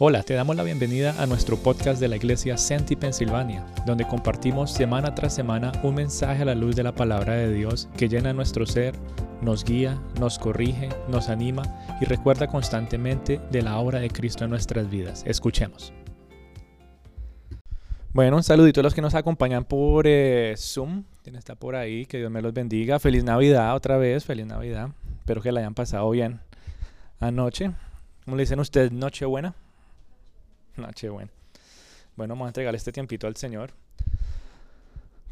Hola, te damos la bienvenida a nuestro podcast de la iglesia Senti Pensilvania, donde compartimos semana tras semana un mensaje a la luz de la palabra de Dios que llena nuestro ser, nos guía, nos corrige, nos anima y recuerda constantemente de la obra de Cristo en nuestras vidas. Escuchemos. Bueno, un saludito a los que nos acompañan por eh, Zoom. ¿Quién está por ahí? Que Dios me los bendiga. Feliz Navidad otra vez, feliz Navidad. Espero que la hayan pasado bien anoche. ¿Cómo le dicen ustedes? Nochebuena. Nochebuena. Bueno, vamos a entregarle este tiempito al Señor.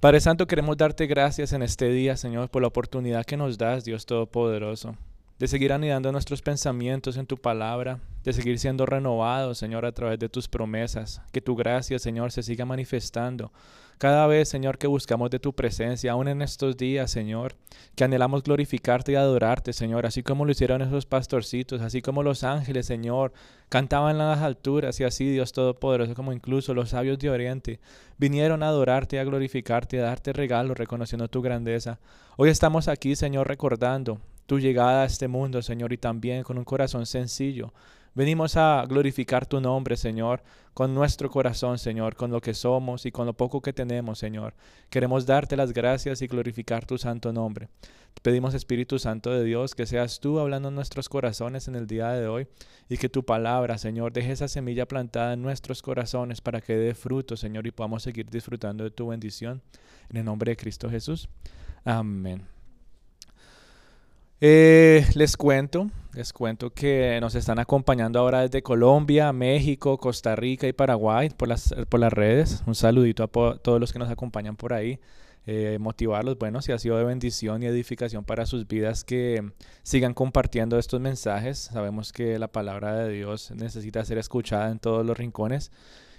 Padre Santo, queremos darte gracias en este día, Señor, por la oportunidad que nos das, Dios Todopoderoso, de seguir anidando nuestros pensamientos en tu palabra, de seguir siendo renovados, Señor, a través de tus promesas. Que tu gracia, Señor, se siga manifestando cada vez, Señor, que buscamos de tu presencia, aún en estos días, Señor, que anhelamos glorificarte y adorarte, Señor, así como lo hicieron esos pastorcitos, así como los ángeles, Señor, cantaban en las alturas y así, Dios Todopoderoso, como incluso los sabios de Oriente, vinieron a adorarte, a glorificarte, a darte regalos, reconociendo tu grandeza. Hoy estamos aquí, Señor, recordando tu llegada a este mundo, Señor, y también con un corazón sencillo, Venimos a glorificar tu nombre, Señor, con nuestro corazón, Señor, con lo que somos y con lo poco que tenemos, Señor. Queremos darte las gracias y glorificar tu santo nombre. pedimos, Espíritu Santo de Dios, que seas tú hablando en nuestros corazones en el día de hoy y que tu palabra, Señor, deje esa semilla plantada en nuestros corazones para que dé fruto, Señor, y podamos seguir disfrutando de tu bendición. En el nombre de Cristo Jesús. Amén. Eh, les cuento, les cuento que nos están acompañando ahora desde Colombia, México, Costa Rica y Paraguay por las, redes. Un saludito a todos los que nos acompañan por ahí. Eh, motivarlos, bueno, si ha sido de bendición y edificación para sus vidas, que sigan compartiendo estos mensajes. Sabemos que la palabra de Dios necesita ser escuchada en todos los rincones.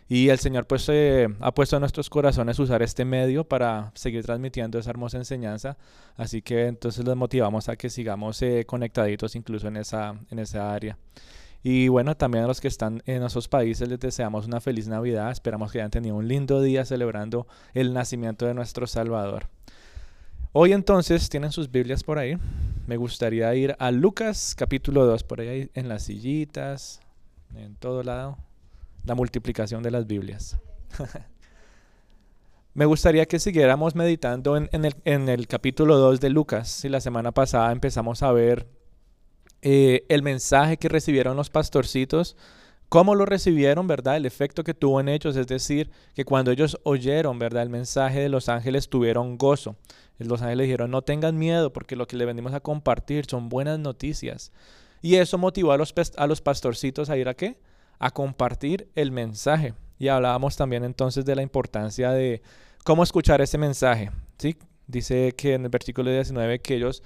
Y el Señor pues eh, ha puesto en nuestros corazones usar este medio para seguir transmitiendo esa hermosa enseñanza. Así que entonces les motivamos a que sigamos eh, conectaditos incluso en esa, en esa área. Y bueno, también a los que están en esos países les deseamos una feliz Navidad. Esperamos que hayan tenido un lindo día celebrando el nacimiento de nuestro Salvador. Hoy entonces tienen sus Biblias por ahí. Me gustaría ir a Lucas capítulo 2, por ahí en las sillitas, en todo lado la multiplicación de las Biblias. Me gustaría que siguiéramos meditando en, el, capítulo 2 de Lucas. Si la semana pasada empezamos a ver eh, el mensaje que recibieron los pastorcitos, cómo lo recibieron, ¿verdad? El efecto que tuvo en ellos, es decir, que cuando ellos oyeron, ¿verdad? El mensaje de los ángeles tuvieron gozo. Los ángeles dijeron, no tengan miedo porque lo que le venimos a compartir son buenas noticias. Y eso motivó a los, a los pastorcitos a ir a qué? A compartir el mensaje. Y hablábamos también entonces de la importancia de cómo escuchar ese mensaje. ¿sí? Dice que en el versículo 19 que ellos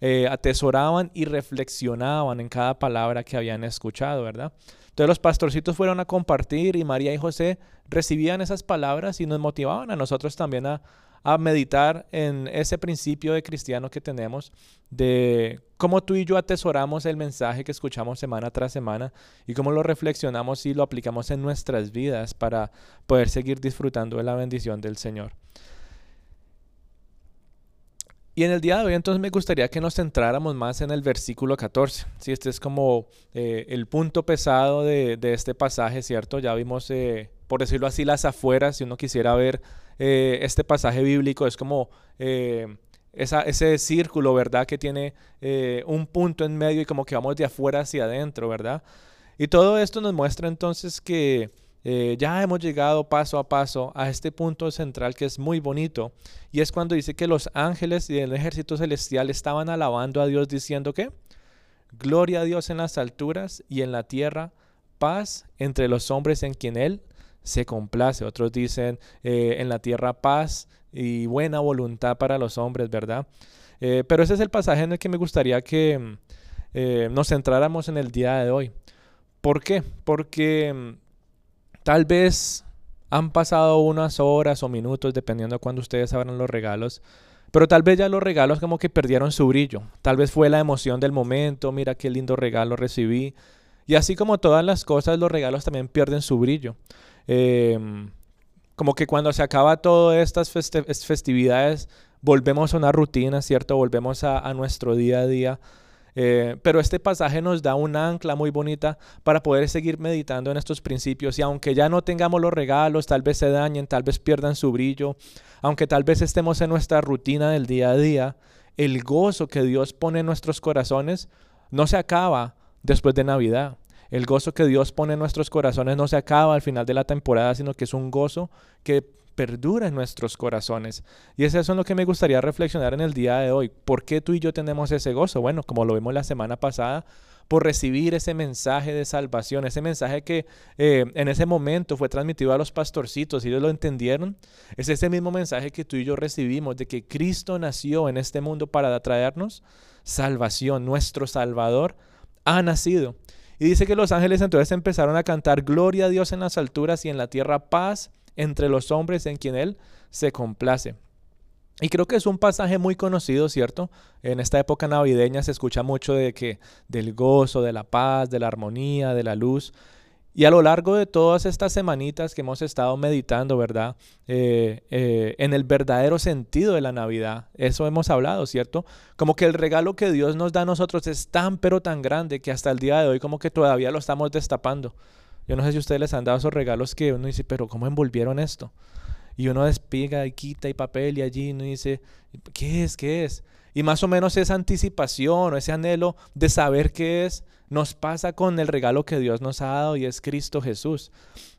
eh, atesoraban y reflexionaban en cada palabra que habían escuchado, ¿verdad? Entonces los pastorcitos fueron a compartir y María y José recibían esas palabras y nos motivaban a nosotros también a, a meditar en ese principio de cristiano que tenemos, de cómo tú y yo atesoramos el mensaje que escuchamos semana tras semana y cómo lo reflexionamos y lo aplicamos en nuestras vidas para poder seguir disfrutando de la bendición del Señor. Y en el día de hoy entonces me gustaría que nos centráramos más en el versículo 14. Si este es como eh, el punto pesado de, este pasaje, ¿cierto? Ya vimos, eh, por decirlo así, las afueras, si uno quisiera ver eh, este pasaje bíblico es como eh, ese círculo, ¿verdad? Que tiene eh, un punto en medio y como que vamos de afuera hacia adentro, ¿verdad? Y todo esto nos muestra entonces que ya hemos llegado paso a paso a este punto central que es muy bonito. Y es cuando dice que los ángeles y el ejército celestial estaban alabando a Dios diciendo que gloria a Dios en las alturas y en la tierra, paz entre los hombres en quien Él se complace. Otros dicen eh, en la tierra paz y buena voluntad para los hombres, ¿verdad? Eh, pero ese es el pasaje en el que me gustaría que mm, eh, nos centráramos en el día de hoy. ¿Por qué? Porque mm, tal vez han pasado unas horas o minutos, dependiendo de cuando ustedes abran los regalos, pero tal vez ya los regalos como que perdieron su brillo. Tal vez fue la emoción del momento, mira qué lindo regalo recibí. Y así como todas las cosas, los regalos también pierden su brillo. Em, como que cuando se acaba todas estas festividades, volvemos a una rutina, ¿cierto? Volvemos a, nuestro día a día. Eh, pero este pasaje nos da un ancla muy bonita para poder seguir meditando en estos principios y aunque ya no tengamos los regalos, tal vez se dañen, tal vez pierdan su brillo, aunque tal vez estemos en nuestra rutina del día a día, el gozo que Dios pone en nuestros corazones no se acaba después de Navidad. El gozo que Dios pone en nuestros corazones no se acaba al final de la temporada, sino que es un gozo que perdura en nuestros corazones. Y es eso en lo que me gustaría reflexionar en el día de hoy. ¿Por qué tú y yo tenemos ese gozo? Bueno, como lo vimos la semana pasada, por recibir ese mensaje de salvación, ese mensaje que eh, en ese momento fue transmitido a los pastorcitos y ellos lo entendieron. Es ese mismo mensaje que tú y yo recibimos de que Cristo nació en este mundo para traernos salvación. Nuestro Salvador ha nacido. Y dice que los ángeles entonces empezaron a cantar gloria a Dios en las alturas y en la tierra paz entre los hombres en quien Él se complace. Y creo que es un pasaje muy conocido, ¿cierto? En esta época navideña se escucha mucho de que del gozo, de la paz, de la armonía, de la luz. Y a lo largo de todas estas semanitas que hemos estado meditando, ¿verdad? Eh, eh, en el verdadero sentido de la Navidad, eso hemos hablado, ¿cierto? Como que el regalo que Dios nos da a nosotros es tan pero tan grande que hasta el día de hoy como que todavía lo estamos destapando. Yo no sé si ustedes les han dado esos regalos que uno dice, pero ¿cómo envolvieron esto? Y uno despiga y quita y papel y allí uno dice, ¿qué es? ¿Qué es? Y más o menos esa anticipación o ese anhelo de saber qué es nos pasa con el regalo que Dios nos ha dado y es Cristo Jesús.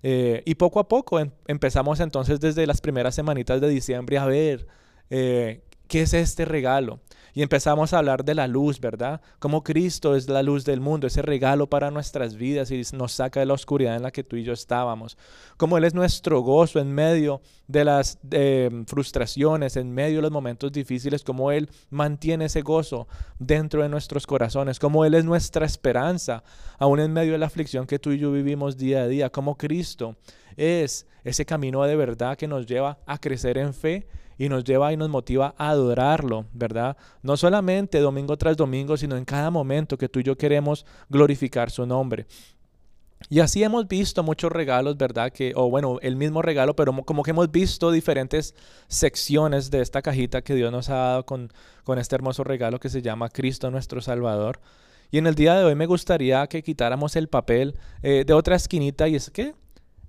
Eh, y poco a poco em, empezamos entonces desde las primeras semanitas de diciembre a ver eh, qué es este regalo. Y empezamos a hablar de la luz, ¿verdad? Como Cristo es la luz del mundo, ese regalo para nuestras vidas y nos saca de la oscuridad en la que tú y yo estábamos. Como Él es nuestro gozo en medio de las frustraciones, en medio de los momentos difíciles, como Él mantiene ese gozo dentro de nuestros corazones, como Él es nuestra esperanza, aún en medio de la aflicción que tú y yo vivimos día a día, como Cristo es ese camino de verdad que nos lleva a crecer en fe y nos lleva y nos motiva a adorarlo, ¿verdad? No solamente domingo tras domingo, sino en cada momento que tú y yo queremos glorificar su nombre. Y así hemos visto muchos regalos, ¿verdad? Que, o bueno, el mismo regalo, pero como que hemos visto diferentes secciones de esta cajita que Dios nos ha dado con, con este hermoso regalo que se llama Cristo nuestro Salvador. Y en el día de hoy me gustaría que quitáramos el papel eh, de otra esquinita y es que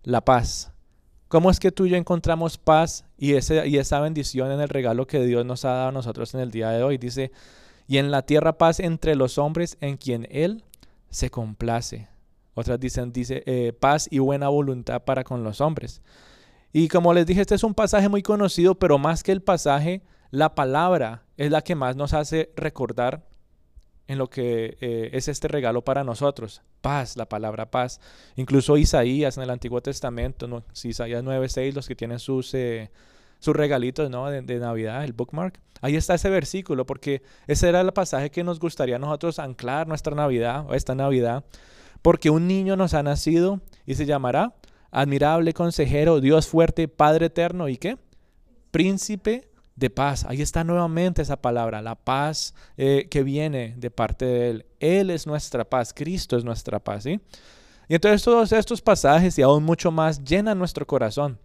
la paz. ¿Cómo es que tú y yo encontramos paz y, ese, y esa bendición en el regalo que Dios nos ha dado a nosotros en el día de hoy? Dice, y en la tierra paz entre los hombres en quien Él se complace. Otras dicen, dice, eh, paz y buena voluntad para con los hombres. Y como les dije, este es un pasaje muy conocido, pero más que el pasaje, la palabra es la que más nos hace recordar en lo que eh, es este regalo para nosotros. Paz, la palabra paz. Incluso Isaías en el Antiguo Testamento, ¿no? si Isaías 9.6, los que tienen sus, eh, sus regalitos ¿no? de, de, Navidad, el bookmark. Ahí está ese versículo, porque ese era el pasaje que nos gustaría a nosotros anclar nuestra Navidad, o esta Navidad, porque un niño nos ha nacido y se llamará admirable consejero, Dios fuerte, Padre eterno y qué? Príncipe de paz. Ahí está nuevamente esa palabra, la paz eh, que viene de parte de Él. Él es nuestra paz, Cristo es nuestra paz. ¿sí? Y entonces todos estos pasajes y aún mucho más llenan nuestro corazón.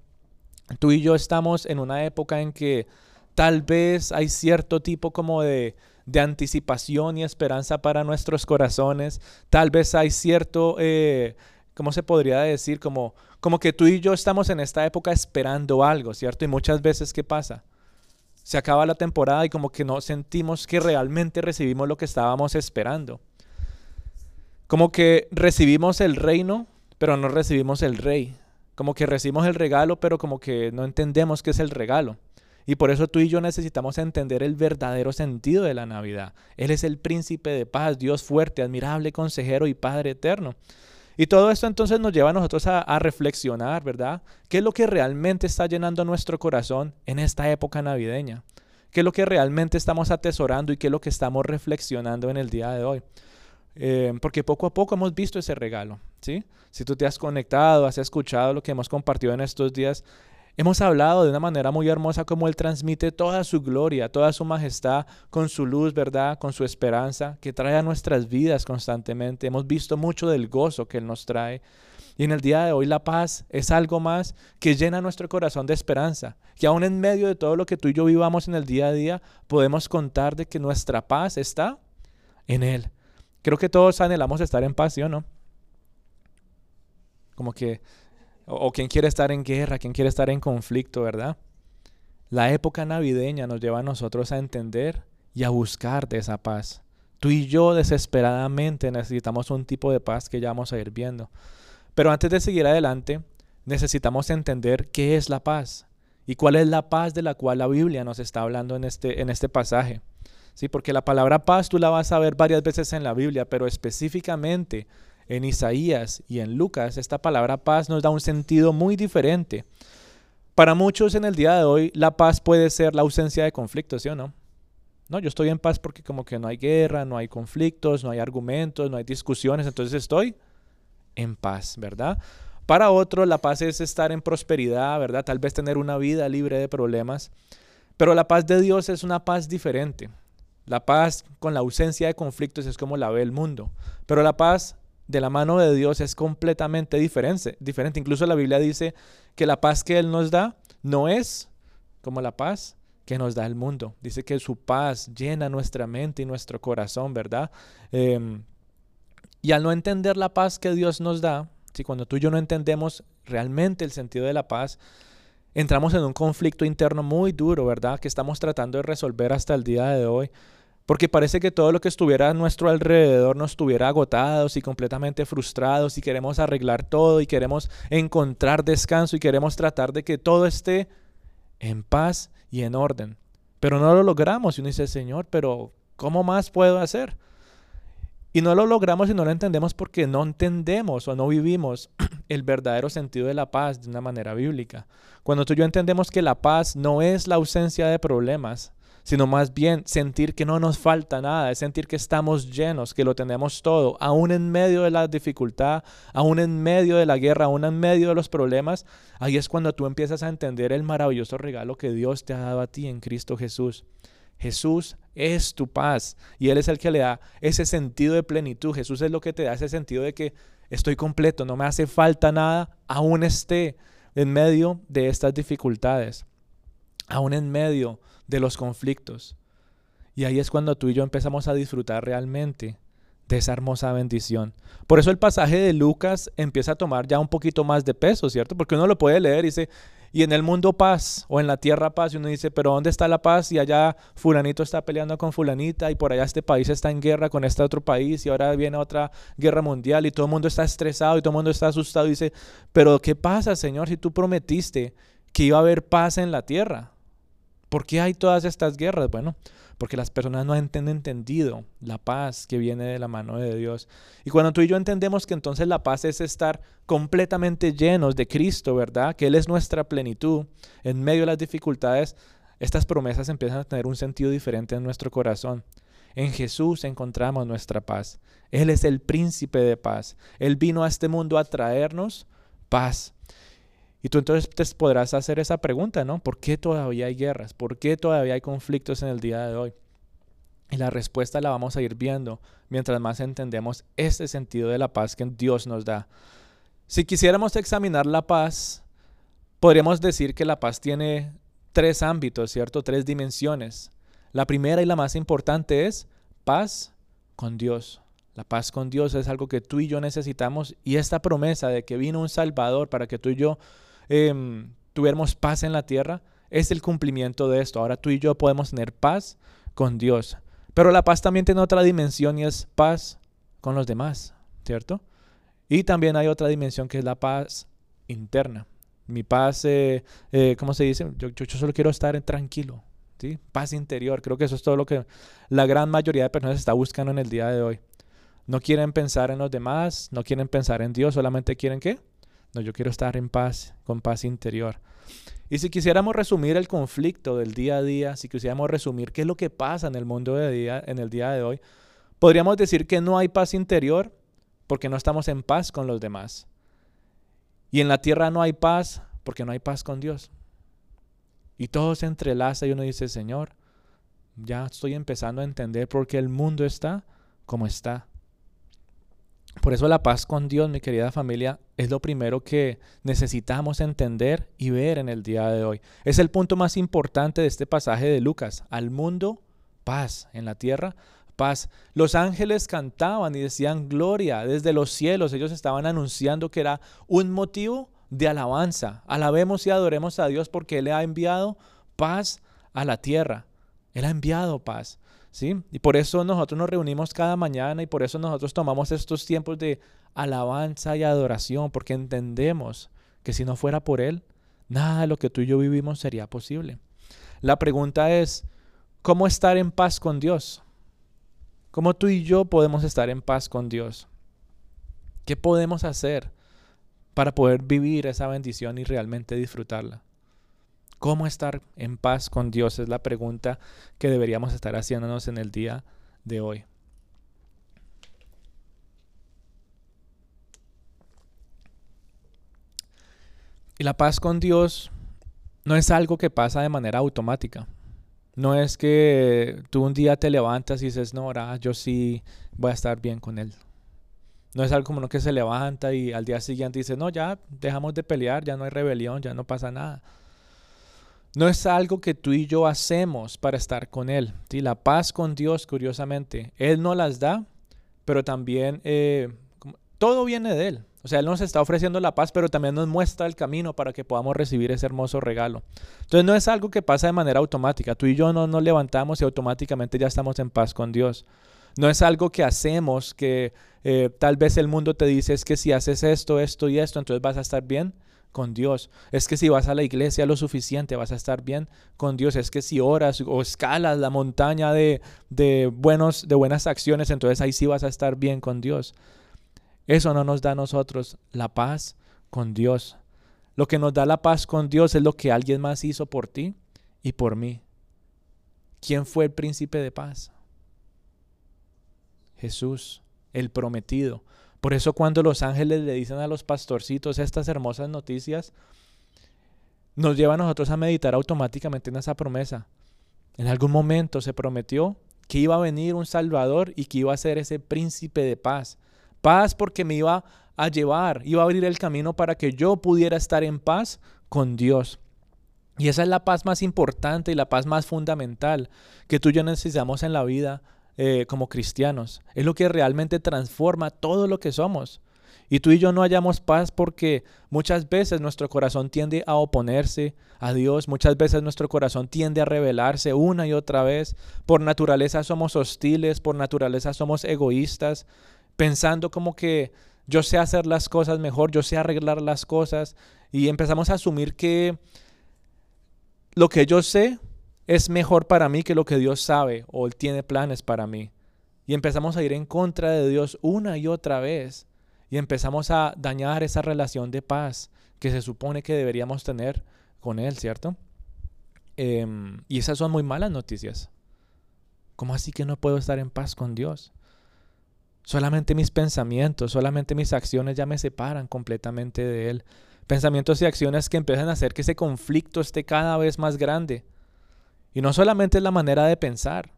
Tú y yo estamos en una época en que tal vez hay cierto tipo como de, de anticipación y esperanza para nuestros corazones. Tal vez hay cierto, eh, ¿cómo se podría decir? Como, como que tú y yo estamos en esta época esperando algo, ¿cierto? Y muchas veces, ¿qué pasa? Se acaba la temporada y como que no sentimos que realmente recibimos lo que estábamos esperando. Como que recibimos el reino, pero no recibimos el rey. Como que recibimos el regalo, pero como que no entendemos qué es el regalo. Y por eso tú y yo necesitamos entender el verdadero sentido de la Navidad. Él es el príncipe de paz, Dios fuerte, admirable, consejero y Padre eterno. Y todo esto entonces nos lleva a nosotros a, reflexionar, ¿verdad? ¿Qué es lo que realmente está llenando nuestro corazón en esta época navideña? ¿Qué es lo que realmente estamos atesorando y qué es lo que estamos reflexionando en el día de hoy? Eh, porque poco a poco hemos visto ese regalo, ¿sí? Si tú te has conectado, has escuchado lo que hemos compartido en estos días, Hemos hablado de una manera muy hermosa cómo Él transmite toda su gloria, toda su majestad con su luz, ¿verdad? Con su esperanza que trae a nuestras vidas constantemente. Hemos visto mucho del gozo que Él nos trae. Y en el día de hoy la paz es algo más que llena nuestro corazón de esperanza. Que aún en medio de todo lo que tú y yo vivamos en el día a día, podemos contar de que nuestra paz está en Él. Creo que todos anhelamos estar en paz, ¿sí o no? Como que, o, o quien quiere estar en guerra, quien quiere estar en conflicto, ¿verdad? La época navideña nos lleva a nosotros a entender y a buscar de esa paz. Tú y yo desesperadamente necesitamos un tipo de paz que ya vamos a ir viendo. Pero antes de seguir adelante, necesitamos entender qué es la paz y cuál es la paz de la cual la Biblia nos está hablando en este, en este pasaje. Sí, porque la palabra paz tú la vas a ver varias veces en la Biblia, pero específicamente en Isaías y en Lucas, esta palabra paz nos da un sentido muy diferente. Para muchos en el día de hoy, la paz puede ser la ausencia de conflictos, ¿sí o no? No, yo estoy en paz porque como que no hay guerra, no hay conflictos, no hay argumentos, no hay discusiones, entonces estoy en paz, ¿verdad? Para otros la paz es estar en prosperidad, ¿verdad? Tal vez tener una vida libre de problemas. Pero la paz de Dios es una paz diferente. La paz con la ausencia de conflictos es como la ve el mundo. Pero la paz de la mano de Dios es completamente diferente. diferente. Incluso la Biblia dice que la paz que Él nos da no es como la paz que nos da el mundo. Dice que su paz llena nuestra mente y nuestro corazón, ¿verdad? Em, y al no entender la paz que Dios nos da, si cuando tú y yo no entendemos realmente el sentido de la paz, entramos en un conflicto interno muy duro, ¿verdad? Que estamos tratando de resolver hasta el día de hoy. Porque parece que todo lo que estuviera a nuestro alrededor nos estuviera agotados y completamente frustrados y queremos arreglar todo y queremos encontrar descanso y queremos tratar de que todo esté en paz y en orden. Pero no lo logramos y uno dice, Señor, pero ¿cómo más puedo hacer? Y no lo logramos y no lo entendemos porque no entendemos o no vivimos el verdadero sentido de la paz de una manera bíblica. Cuando tú y yo entendemos que la paz no es la ausencia de problemas, sino más bien sentir que no nos falta nada, es sentir que estamos llenos, que lo tenemos todo, aún en medio de la dificultad, aún en medio de la guerra, aún en medio de los problemas, ahí es cuando tú empiezas a entender el maravilloso regalo que Dios te ha dado a ti en Cristo Jesús. Jesús es tu paz y Él es el que le da ese sentido de plenitud. Jesús es lo que te da ese sentido de que estoy completo, no me hace falta nada, aún esté en medio de estas dificultades, aún en medio de los conflictos. Y ahí es cuando tú y yo empezamos a disfrutar realmente de esa hermosa bendición. Por eso el pasaje de Lucas empieza a tomar ya un poquito más de peso, ¿cierto? Porque uno lo puede leer y dice, y en el mundo paz, o en la tierra paz, y uno dice, pero ¿dónde está la paz? Y allá fulanito está peleando con fulanita, y por allá este país está en guerra con este otro país, y ahora viene otra guerra mundial, y todo el mundo está estresado, y todo el mundo está asustado, y dice, pero ¿qué pasa, Señor, si tú prometiste que iba a haber paz en la tierra? ¿Por qué hay todas estas guerras? Bueno, porque las personas no han entendido la paz que viene de la mano de Dios. Y cuando tú y yo entendemos que entonces la paz es estar completamente llenos de Cristo, ¿verdad? Que Él es nuestra plenitud en medio de las dificultades, estas promesas empiezan a tener un sentido diferente en nuestro corazón. En Jesús encontramos nuestra paz. Él es el príncipe de paz. Él vino a este mundo a traernos paz. Y tú entonces te podrás hacer esa pregunta, ¿no? ¿Por qué todavía hay guerras? ¿Por qué todavía hay conflictos en el día de hoy? Y la respuesta la vamos a ir viendo mientras más entendemos este sentido de la paz que Dios nos da. Si quisiéramos examinar la paz, podríamos decir que la paz tiene tres ámbitos, ¿cierto? Tres dimensiones. La primera y la más importante es paz con Dios. La paz con Dios es algo que tú y yo necesitamos y esta promesa de que vino un Salvador para que tú y yo eh, tuviéramos paz en la tierra, es el cumplimiento de esto. Ahora tú y yo podemos tener paz con Dios. Pero la paz también tiene otra dimensión y es paz con los demás, ¿cierto? Y también hay otra dimensión que es la paz interna. Mi paz, eh, eh, ¿cómo se dice? Yo, solo quiero estar tranquilo, ¿sí? Paz interior. Creo que eso es todo lo que la gran mayoría de personas está buscando en el día de hoy. No quieren pensar en los demás, no quieren pensar en Dios, solamente quieren qué? No, yo quiero estar en paz, con paz interior. Y si quisiéramos resumir el conflicto del día a día, si quisiéramos resumir qué es lo que pasa en el mundo de día, en el día de hoy, podríamos decir que no hay paz interior porque no estamos en paz con los demás. Y en la tierra no hay paz porque no hay paz con Dios. Y todo se entrelaza y uno dice, Señor, ya estoy empezando a entender por qué el mundo está como está. Por eso la paz con Dios, mi querida familia, es lo primero que necesitamos entender y ver en el día de hoy. Es el punto más importante de este pasaje de Lucas. Al mundo, paz. En la tierra, paz. Los ángeles cantaban y decían gloria desde los cielos. Ellos estaban anunciando que era un motivo de alabanza. Alabemos y adoremos a Dios porque Él ha enviado paz a la tierra. Él ha enviado paz. ¿Sí? Y por eso nosotros nos reunimos cada mañana y por eso nosotros tomamos estos tiempos de alabanza y adoración, porque entendemos que si no fuera por Él, nada de lo que tú y yo vivimos sería posible. La pregunta es, ¿cómo estar en paz con Dios? ¿Cómo tú y yo podemos estar en paz con Dios? ¿Qué podemos hacer para poder vivir esa bendición y realmente disfrutarla? ¿Cómo estar en paz con Dios? Es la pregunta que deberíamos estar haciéndonos en el día de hoy. Y la paz con Dios no es algo que pasa de manera automática. No es que tú un día te levantas y dices, no, ahora yo sí voy a estar bien con Él. No es algo como uno que se levanta y al día siguiente dice, no, ya dejamos de pelear, ya no hay rebelión, ya no pasa nada. No es algo que tú y yo hacemos para estar con Él. La paz con Dios, curiosamente, Él no las da, pero también eh, todo viene de Él. O sea, Él nos está ofreciendo la paz, pero también nos muestra el camino para que podamos recibir ese hermoso regalo. Entonces no es algo que pasa de manera automática. Tú y yo no nos levantamos y automáticamente ya estamos en paz con Dios. No es algo que hacemos que eh, tal vez el mundo te dice que si haces esto, esto y esto, entonces vas a estar bien con Dios. Es que si vas a la iglesia lo suficiente, vas a estar bien con Dios. Es que si oras o escalas la montaña de, de, buenos, de buenas acciones, entonces ahí sí vas a estar bien con Dios. Eso no nos da a nosotros la paz con Dios. Lo que nos da la paz con Dios es lo que alguien más hizo por ti y por mí. ¿Quién fue el príncipe de paz? Jesús, el prometido. Por eso cuando los ángeles le dicen a los pastorcitos estas hermosas noticias, nos lleva a nosotros a meditar automáticamente en esa promesa. En algún momento se prometió que iba a venir un Salvador y que iba a ser ese príncipe de paz Paz porque me iba a llevar, iba a abrir el camino para que yo pudiera estar en paz con Dios. Y esa es la paz más importante y la paz más fundamental que tú y yo necesitamos en la vida eh, como cristianos. Es lo que realmente transforma todo lo que somos. Y tú y yo no hallamos paz porque muchas veces nuestro corazón tiende a oponerse a Dios, muchas veces nuestro corazón tiende a rebelarse una y otra vez. Por naturaleza somos hostiles, por naturaleza somos egoístas, pensando como que yo sé hacer las cosas mejor, yo sé arreglar las cosas y empezamos a asumir que lo que yo sé es mejor para mí que lo que Dios sabe o Él tiene planes para mí. Y empezamos a ir en contra de Dios una y otra vez. Y empezamos a dañar esa relación de paz que se supone que deberíamos tener con Él, ¿cierto? Em, y esas son muy malas noticias. ¿Cómo así que no puedo estar en paz con Dios? Solamente mis pensamientos, solamente mis acciones ya me separan completamente de Él. Pensamientos y acciones que empiezan a hacer que ese conflicto esté cada vez más grande. Y no solamente es la manera de pensar,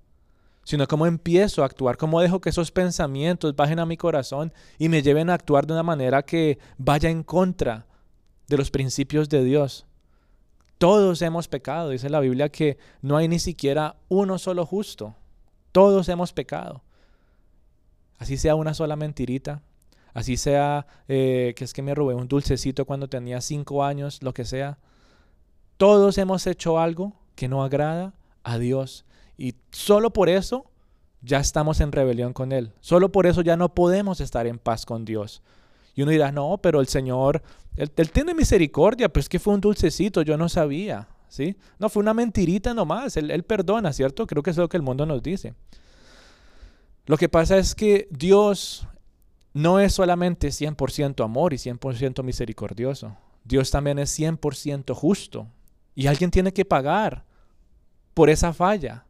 sino cómo empiezo a actuar, cómo dejo que esos pensamientos bajen a mi corazón y me lleven a actuar de una manera que vaya en contra de los principios de Dios. Todos hemos pecado, dice la Biblia que no hay ni siquiera uno solo justo. Todos hemos pecado así sea una sola mentirita, así sea eh, que es que me robé un dulcecito cuando tenía cinco años, lo que sea. Todos hemos hecho algo que no agrada a Dios y solo por eso ya estamos en rebelión con Él. Solo por eso ya no podemos estar en paz con Dios. Y uno dirá, no, pero el Señor, Él, tiene misericordia, pues que fue un dulcecito, yo no sabía, ¿sí? No, fue una mentirita nomás, él, perdona, ¿cierto? Creo que es lo que el mundo nos dice. Lo que pasa es que Dios no es solamente 100% amor y 100% misericordioso. Dios también es 100% justo. Y alguien tiene que pagar por esa falla.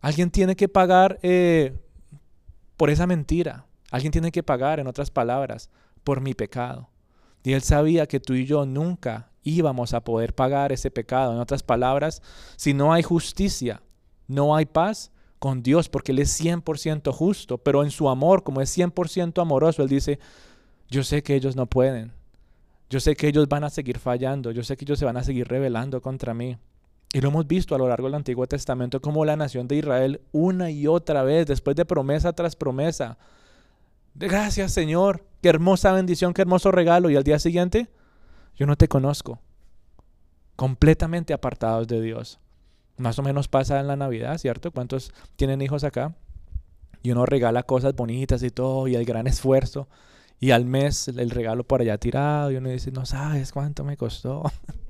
Alguien tiene que pagar eh, por esa mentira. Alguien tiene que pagar, en otras palabras, por mi pecado. Y él sabía que tú y yo nunca íbamos a poder pagar ese pecado. En otras palabras, si no hay justicia, no hay paz con Dios porque Él es 100% justo, pero en su amor, como es 100% amoroso, Él dice, yo sé que ellos no pueden, yo sé que ellos van a seguir fallando, yo sé que ellos se van a seguir rebelando contra mí. Y lo hemos visto a lo largo del Antiguo Testamento como la nación de Israel una y otra vez, después de promesa tras promesa. De gracias Señor, qué hermosa bendición, qué hermoso regalo. Y al día siguiente, yo no te conozco. Completamente apartados de Dios. Más o menos pasa en la Navidad, ¿cierto? ¿Cuántos tienen hijos acá? Y uno regala cosas bonitas y todo, y el gran esfuerzo. Y al mes el regalo por allá tirado, y uno dice, no sabes cuánto me costó.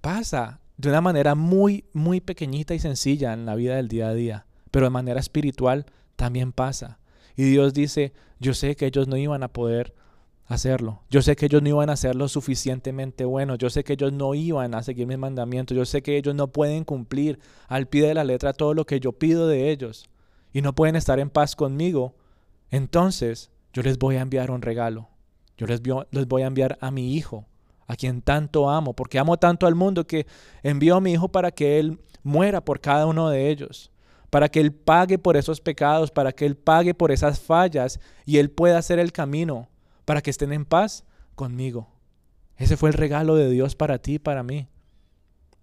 pasa de una manera muy, muy pequeñita y sencilla en la vida del día a día, pero de manera espiritual también pasa. Y Dios dice, yo sé que ellos no iban a poder hacerlo. Yo sé que ellos no iban a hacerlo suficientemente bueno. Yo sé que ellos no iban a seguir mis mandamientos. Yo sé que ellos no pueden cumplir al pie de la letra todo lo que yo pido de ellos. Y no pueden estar en paz conmigo. Entonces yo les voy a enviar un regalo. Yo les, les voy a enviar a mi hijo a quien tanto amo, porque amo tanto al mundo que envío a mi Hijo para que Él muera por cada uno de ellos, para que Él pague por esos pecados, para que Él pague por esas fallas y Él pueda hacer el camino para que estén en paz conmigo. Ese fue el regalo de Dios para ti y para mí.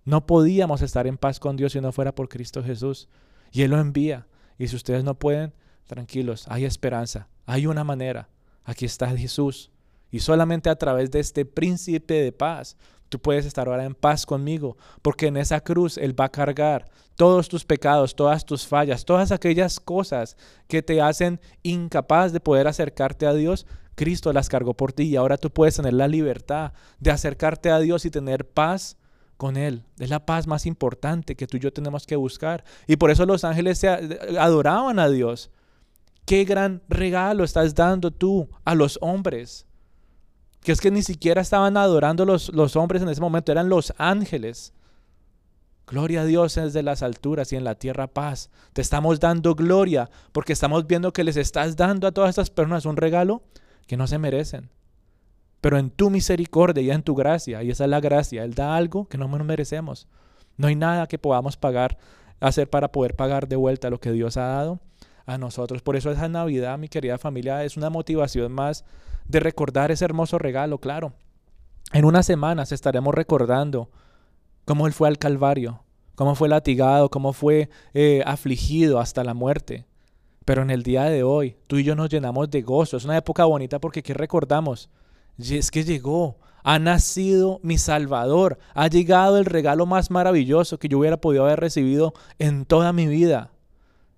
No podíamos estar en paz con Dios si no fuera por Cristo Jesús. Y Él lo envía. Y si ustedes no pueden, tranquilos, hay esperanza, hay una manera. Aquí está Jesús. Y solamente a través de este príncipe de paz tú puedes estar ahora en paz conmigo, porque en esa cruz Él va a cargar todos tus pecados, todas tus fallas, todas aquellas cosas que te hacen incapaz de poder acercarte a Dios. Cristo las cargó por ti y ahora tú puedes tener la libertad de acercarte a Dios y tener paz con Él. Es la paz más importante que tú y yo tenemos que buscar. Y por eso los ángeles adoraban a Dios. Qué gran regalo estás dando tú a los hombres que es que ni siquiera estaban adorando los, los hombres en ese momento, eran los ángeles. Gloria a Dios desde las alturas y en la tierra paz. Te estamos dando gloria porque estamos viendo que les estás dando a todas estas personas un regalo que no se merecen. Pero en tu misericordia y en tu gracia, y esa es la gracia, Él da algo que no merecemos. No hay nada que podamos pagar, hacer para poder pagar de vuelta lo que Dios ha dado a nosotros. Por eso esa Navidad, mi querida familia, es una motivación más de recordar ese hermoso regalo, claro. En unas semanas estaremos recordando cómo Él fue al Calvario, cómo fue latigado, cómo fue eh, afligido hasta la muerte. Pero en el día de hoy, tú y yo nos llenamos de gozo. Es una época bonita porque ¿qué recordamos? Y es que llegó, ha nacido mi Salvador, ha llegado el regalo más maravilloso que yo hubiera podido haber recibido en toda mi vida.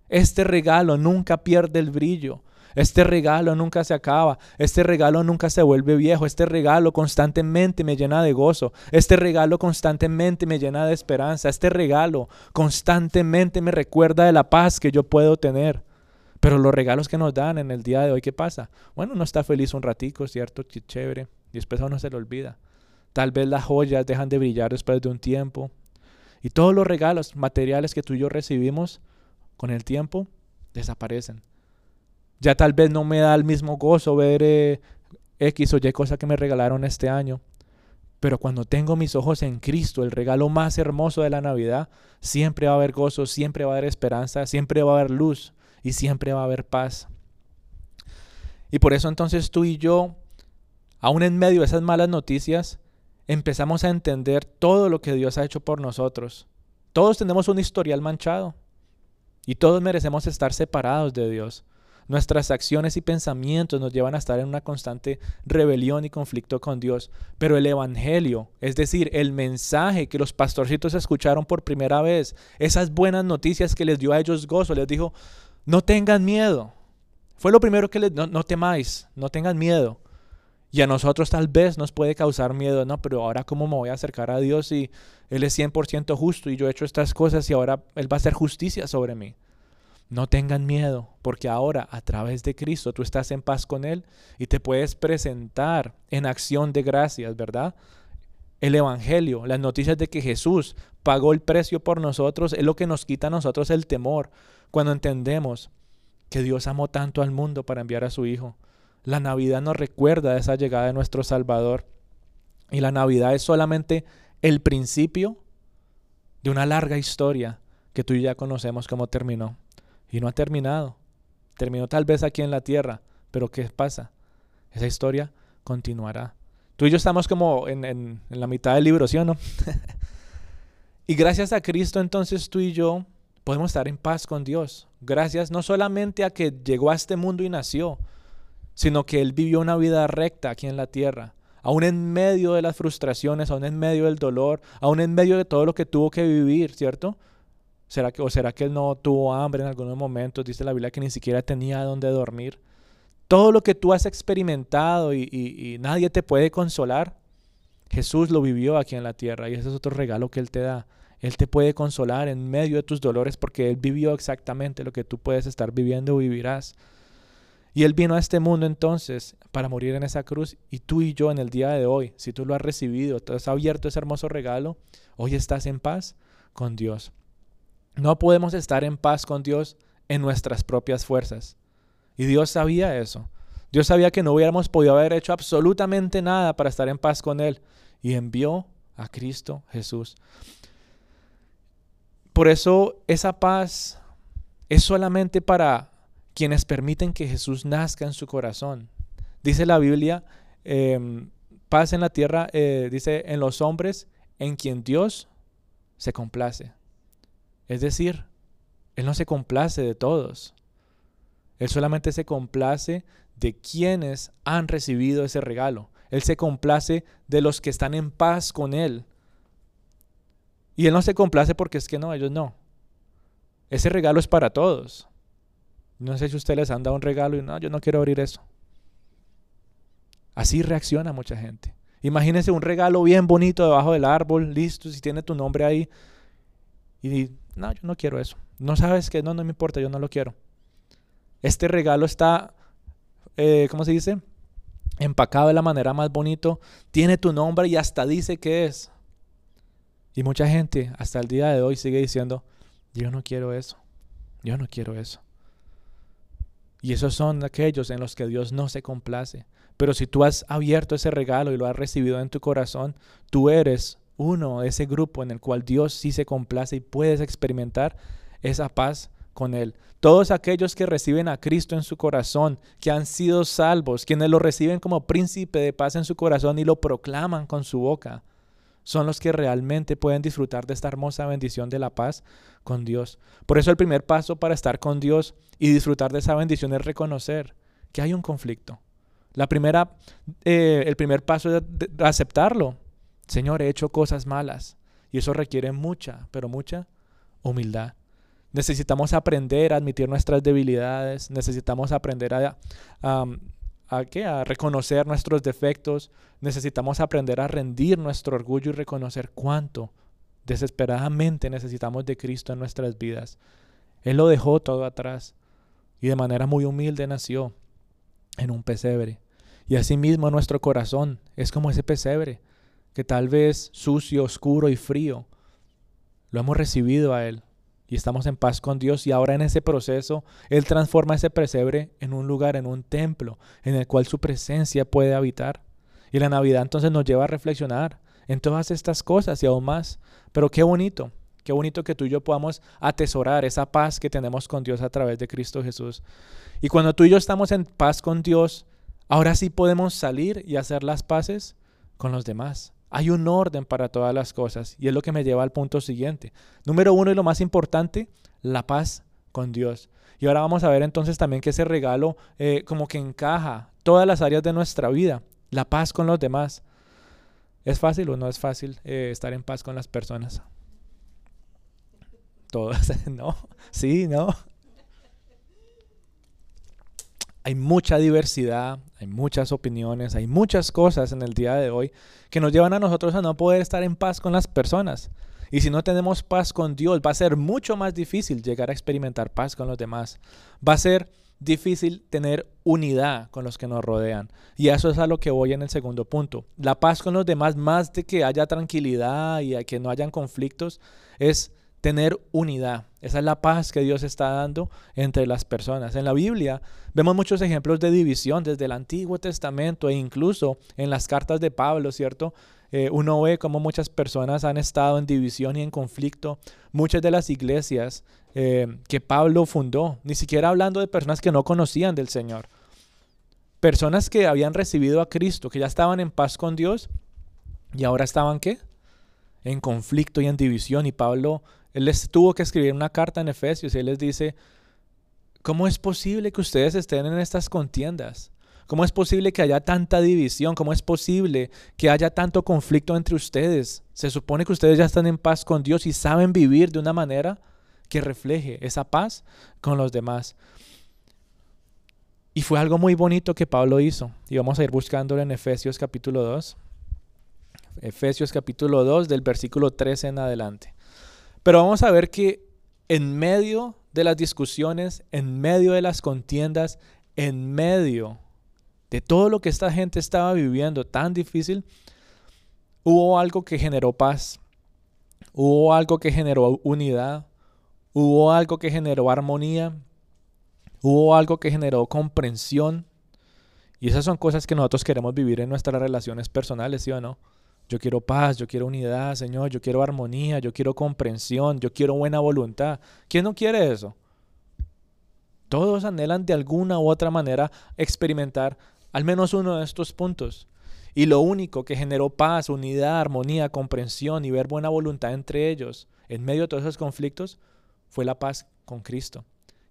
Este regalo nunca pierde el brillo. Este regalo nunca se acaba, este regalo nunca se vuelve viejo, este regalo constantemente me llena de gozo, este regalo constantemente me llena de esperanza, este regalo constantemente me recuerda de la paz que yo puedo tener. Pero los regalos que nos dan en el día de hoy, ¿qué pasa? Bueno, uno está feliz un ratico, ¿cierto? Chévere. Y después a uno se le olvida. Tal vez las joyas dejan de brillar después de un tiempo. Y todos los regalos materiales que tú y yo recibimos con el tiempo desaparecen. Ya tal vez no me da el mismo gozo ver eh, X o Y cosa que me regalaron este año. Pero cuando tengo mis ojos en Cristo, el regalo más hermoso de la Navidad, siempre va a haber gozo, siempre va a haber esperanza, siempre va a haber luz y siempre va a haber paz. Y por eso entonces tú y yo, aún en medio de esas malas noticias, empezamos a entender todo lo que Dios ha hecho por nosotros. Todos tenemos un historial manchado y todos merecemos estar separados de Dios. Nuestras acciones y pensamientos nos llevan a estar en una constante rebelión y conflicto con Dios. Pero el Evangelio, es decir, el mensaje que los pastorcitos escucharon por primera vez, esas buenas noticias que les dio a ellos gozo, les dijo, no tengan miedo. Fue lo primero que les, no, no temáis, no tengan miedo. Y a nosotros tal vez nos puede causar miedo, no, pero ahora cómo me voy a acercar a Dios si Él es 100% justo y yo he hecho estas cosas y ahora Él va a hacer justicia sobre mí. No tengan miedo, porque ahora a través de Cristo tú estás en paz con Él y te puedes presentar en acción de gracias, ¿verdad? El Evangelio, las noticias de que Jesús pagó el precio por nosotros, es lo que nos quita a nosotros el temor cuando entendemos que Dios amó tanto al mundo para enviar a su Hijo. La Navidad nos recuerda esa llegada de nuestro Salvador. Y la Navidad es solamente el principio de una larga historia que tú y ya conocemos cómo terminó. Y no ha terminado. Terminó tal vez aquí en la tierra, pero ¿qué pasa? Esa historia continuará. Tú y yo estamos como en, la mitad del libro, ¿sí o no? Y gracias a Cristo entonces tú y yo podemos estar en paz con Dios. Gracias no solamente a que llegó a este mundo y nació, sino que Él vivió una vida recta aquí en la tierra, aún en medio de las frustraciones, aún en medio del dolor, aún en medio de todo lo que tuvo que vivir, ¿cierto? ¿Será que, ¿O será que Él no tuvo hambre en algunos momentos? Dice la Biblia que ni siquiera tenía dónde dormir. Todo lo que tú has experimentado y, nadie te puede consolar, Jesús lo vivió aquí en la tierra y ese es otro regalo que Él te da. Él te puede consolar en medio de tus dolores porque Él vivió exactamente lo que tú puedes estar viviendo o vivirás. Y Él vino a este mundo entonces para morir en esa cruz y tú y yo en el día de hoy, si tú lo has recibido, tú has abierto ese hermoso regalo, hoy estás en paz con Dios. No podemos estar en paz con Dios en nuestras propias fuerzas. Y Dios sabía eso. Dios sabía que no hubiéramos podido haber hecho absolutamente nada para estar en paz con Él. Y envió a Cristo Jesús. Por eso esa paz es solamente para quienes permiten que Jesús nazca en su corazón. Dice la Biblia, em, paz en la tierra, eh, dice en los hombres en quien Dios se complace. Es decir, Él no se complace de todos. Él solamente se complace de quienes han recibido ese regalo. Él se complace de los que están en paz con Él. Y Él no se complace porque es que no, ellos no. Ese regalo es para todos. No sé si ustedes les han dado un regalo y no, yo no quiero abrir eso. Así reacciona mucha gente. Imagínense un regalo bien bonito debajo del árbol, listo, si tiene tu nombre ahí. Y no, yo no quiero eso. No sabes que no, no me importa, yo no lo quiero. Este regalo está, eh, ¿cómo se dice? Empacado de la manera más bonito. Tiene tu nombre y hasta dice que es. Y mucha gente hasta el día de hoy sigue diciendo, yo no quiero eso, yo no quiero eso. Y esos son aquellos en los que Dios no se complace. Pero si tú has abierto ese regalo y lo has recibido en tu corazón, tú eres uno ese grupo en el cual Dios sí se complace y puedes experimentar esa paz con Él. Todos aquellos que reciben a Cristo en su corazón, que han sido salvos, quienes lo reciben como príncipe de paz en su corazón y lo proclaman con su boca, son los que realmente pueden disfrutar de esta hermosa bendición de la paz con Dios. Por eso el primer paso para estar con Dios y disfrutar de esa bendición es reconocer que hay un conflicto. La primera, eh, el primer paso es aceptarlo. Señor, he hecho cosas malas y eso requiere mucha, pero mucha humildad. Necesitamos aprender a admitir nuestras debilidades, necesitamos aprender a, ¿A qué? A reconocer nuestros defectos. Necesitamos aprender a rendir nuestro orgullo y reconocer cuánto desesperadamente necesitamos de Cristo en nuestras vidas. Él lo dejó todo atrás y de manera muy humilde nació en un pesebre. Y asimismo nuestro corazón es como ese pesebre, que tal vez sucio, oscuro y frío, lo hemos recibido a Él, y estamos en paz con Dios y ahora en ese proceso Él transforma ese pesebre en un lugar, en un templo, en el cual su presencia puede habitar. Y la Navidad entonces nos lleva a reflexionar en todas estas cosas y aún más. Pero qué bonito, qué bonito que tú y yo podamos atesorar esa paz que tenemos con Dios a través de Cristo Jesús. Y cuando tú y yo estamos en paz con Dios, ahora sí podemos salir y hacer las paces con los demás. Hay un orden para todas las cosas y es lo que me lleva al punto siguiente. Número uno y lo más importante, la paz con Dios. Y ahora vamos a ver entonces también que ese regalo eh, como que encaja todas las áreas de nuestra vida. La paz con los demás. ¿Es fácil o no es fácil eh, estar en paz con las personas? Todas, ¿no? Sí, ¿no? Hay mucha diversidad, hay muchas opiniones, hay muchas cosas en el día de hoy que nos llevan a nosotros a no poder estar en paz con las personas. Y si no tenemos paz con Dios, va a ser mucho más difícil llegar a experimentar paz con los demás. Va a ser difícil tener unidad con los que nos rodean. Y eso es a lo que voy en el segundo punto. La paz con los demás, más de que haya tranquilidad y que no hayan conflictos, es tener unidad. Esa es la paz que Dios está dando entre las personas. En la Biblia vemos muchos ejemplos de división desde el Antiguo Testamento e incluso en las cartas de Pablo, ¿cierto? Eh, uno ve cómo muchas personas han estado en división y en conflicto. Muchas de las iglesias eh, que Pablo fundó, ni siquiera hablando de personas que no conocían del Señor. Personas que habían recibido a Cristo, que ya estaban en paz con Dios y ahora estaban qué? en conflicto y en división. Y Pablo, él les tuvo que escribir una carta en Efesios y él les dice, ¿cómo es posible que ustedes estén en estas contiendas? ¿Cómo es posible que haya tanta división? ¿Cómo es posible que haya tanto conflicto entre ustedes? Se supone que ustedes ya están en paz con Dios y saben vivir de una manera que refleje esa paz con los demás. Y fue algo muy bonito que Pablo hizo. Y vamos a ir buscándolo en Efesios capítulo 2. Efesios capítulo 2 del versículo 13 en adelante. Pero vamos a ver que en medio de las discusiones, en medio de las contiendas, en medio de todo lo que esta gente estaba viviendo tan difícil, hubo algo que generó paz, hubo algo que generó unidad, hubo algo que generó armonía, hubo algo que generó comprensión. Y esas son cosas que nosotros queremos vivir en nuestras relaciones personales, ¿sí o no? Yo quiero paz, yo quiero unidad, Señor, yo quiero armonía, yo quiero comprensión, yo quiero buena voluntad. ¿Quién no quiere eso? Todos anhelan de alguna u otra manera experimentar al menos uno de estos puntos. Y lo único que generó paz, unidad, armonía, comprensión y ver buena voluntad entre ellos en medio de todos esos conflictos fue la paz con Cristo.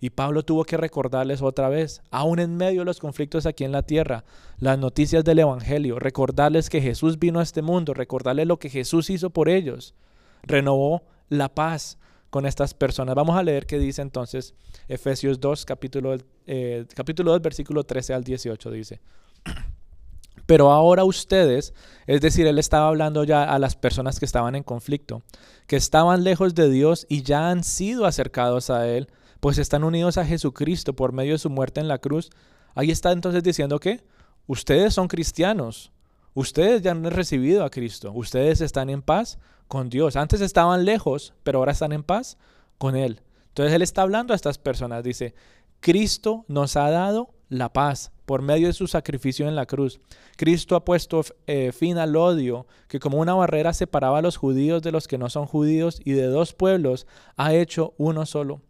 Y Pablo tuvo que recordarles otra vez, aún en medio de los conflictos aquí en la tierra, las noticias del Evangelio, recordarles que Jesús vino a este mundo, recordarles lo que Jesús hizo por ellos. Renovó la paz con estas personas. Vamos a leer qué dice entonces Efesios 2, capítulo, eh, capítulo 2, versículo 13 al 18, dice. Pero ahora ustedes, es decir, él estaba hablando ya a las personas que estaban en conflicto, que estaban lejos de Dios y ya han sido acercados a Él, pues están unidos a Jesucristo por medio de su muerte en la cruz. Ahí está entonces diciendo que ustedes son cristianos, ustedes ya han recibido a Cristo, ustedes están en paz con Dios. Antes estaban lejos, pero ahora están en paz con Él. Entonces Él está hablando a estas personas, dice, Cristo nos ha dado la paz por medio de su sacrificio en la cruz. Cristo ha puesto eh, fin al odio que como una barrera separaba a los judíos de los que no son judíos y de dos pueblos ha hecho uno solo.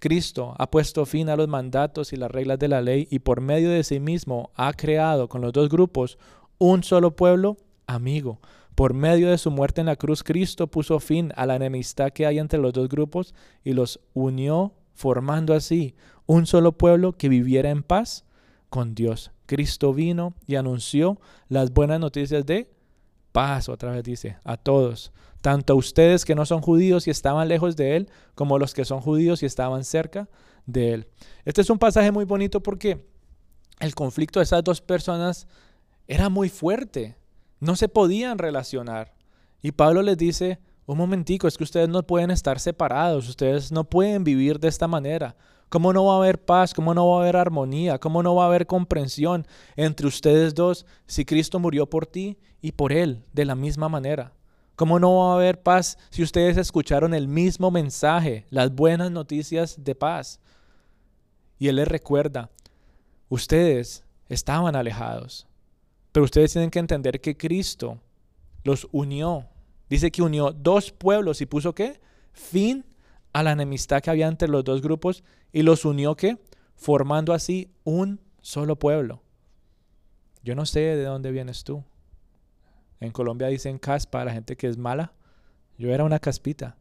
Cristo ha puesto fin a los mandatos y las reglas de la ley y por medio de sí mismo ha creado con los dos grupos un solo pueblo amigo. Por medio de su muerte en la cruz, Cristo puso fin a la enemistad que hay entre los dos grupos y los unió, formando así un solo pueblo que viviera en paz con Dios. Cristo vino y anunció las buenas noticias de paz, otra vez dice, a todos tanto a ustedes que no son judíos y estaban lejos de Él, como los que son judíos y estaban cerca de Él. Este es un pasaje muy bonito porque el conflicto de esas dos personas era muy fuerte, no se podían relacionar. Y Pablo les dice, un momentico, es que ustedes no pueden estar separados, ustedes no pueden vivir de esta manera. ¿Cómo no va a haber paz? ¿Cómo no va a haber armonía? ¿Cómo no va a haber comprensión entre ustedes dos si Cristo murió por ti y por Él de la misma manera? ¿Cómo no va a haber paz si ustedes escucharon el mismo mensaje, las buenas noticias de paz? Y Él les recuerda, ustedes estaban alejados, pero ustedes tienen que entender que Cristo los unió. Dice que unió dos pueblos y puso qué? Fin a la enemistad que había entre los dos grupos y los unió qué? Formando así un solo pueblo. Yo no sé de dónde vienes tú. En Colombia dicen caspa a la gente que es mala. Yo era una caspita.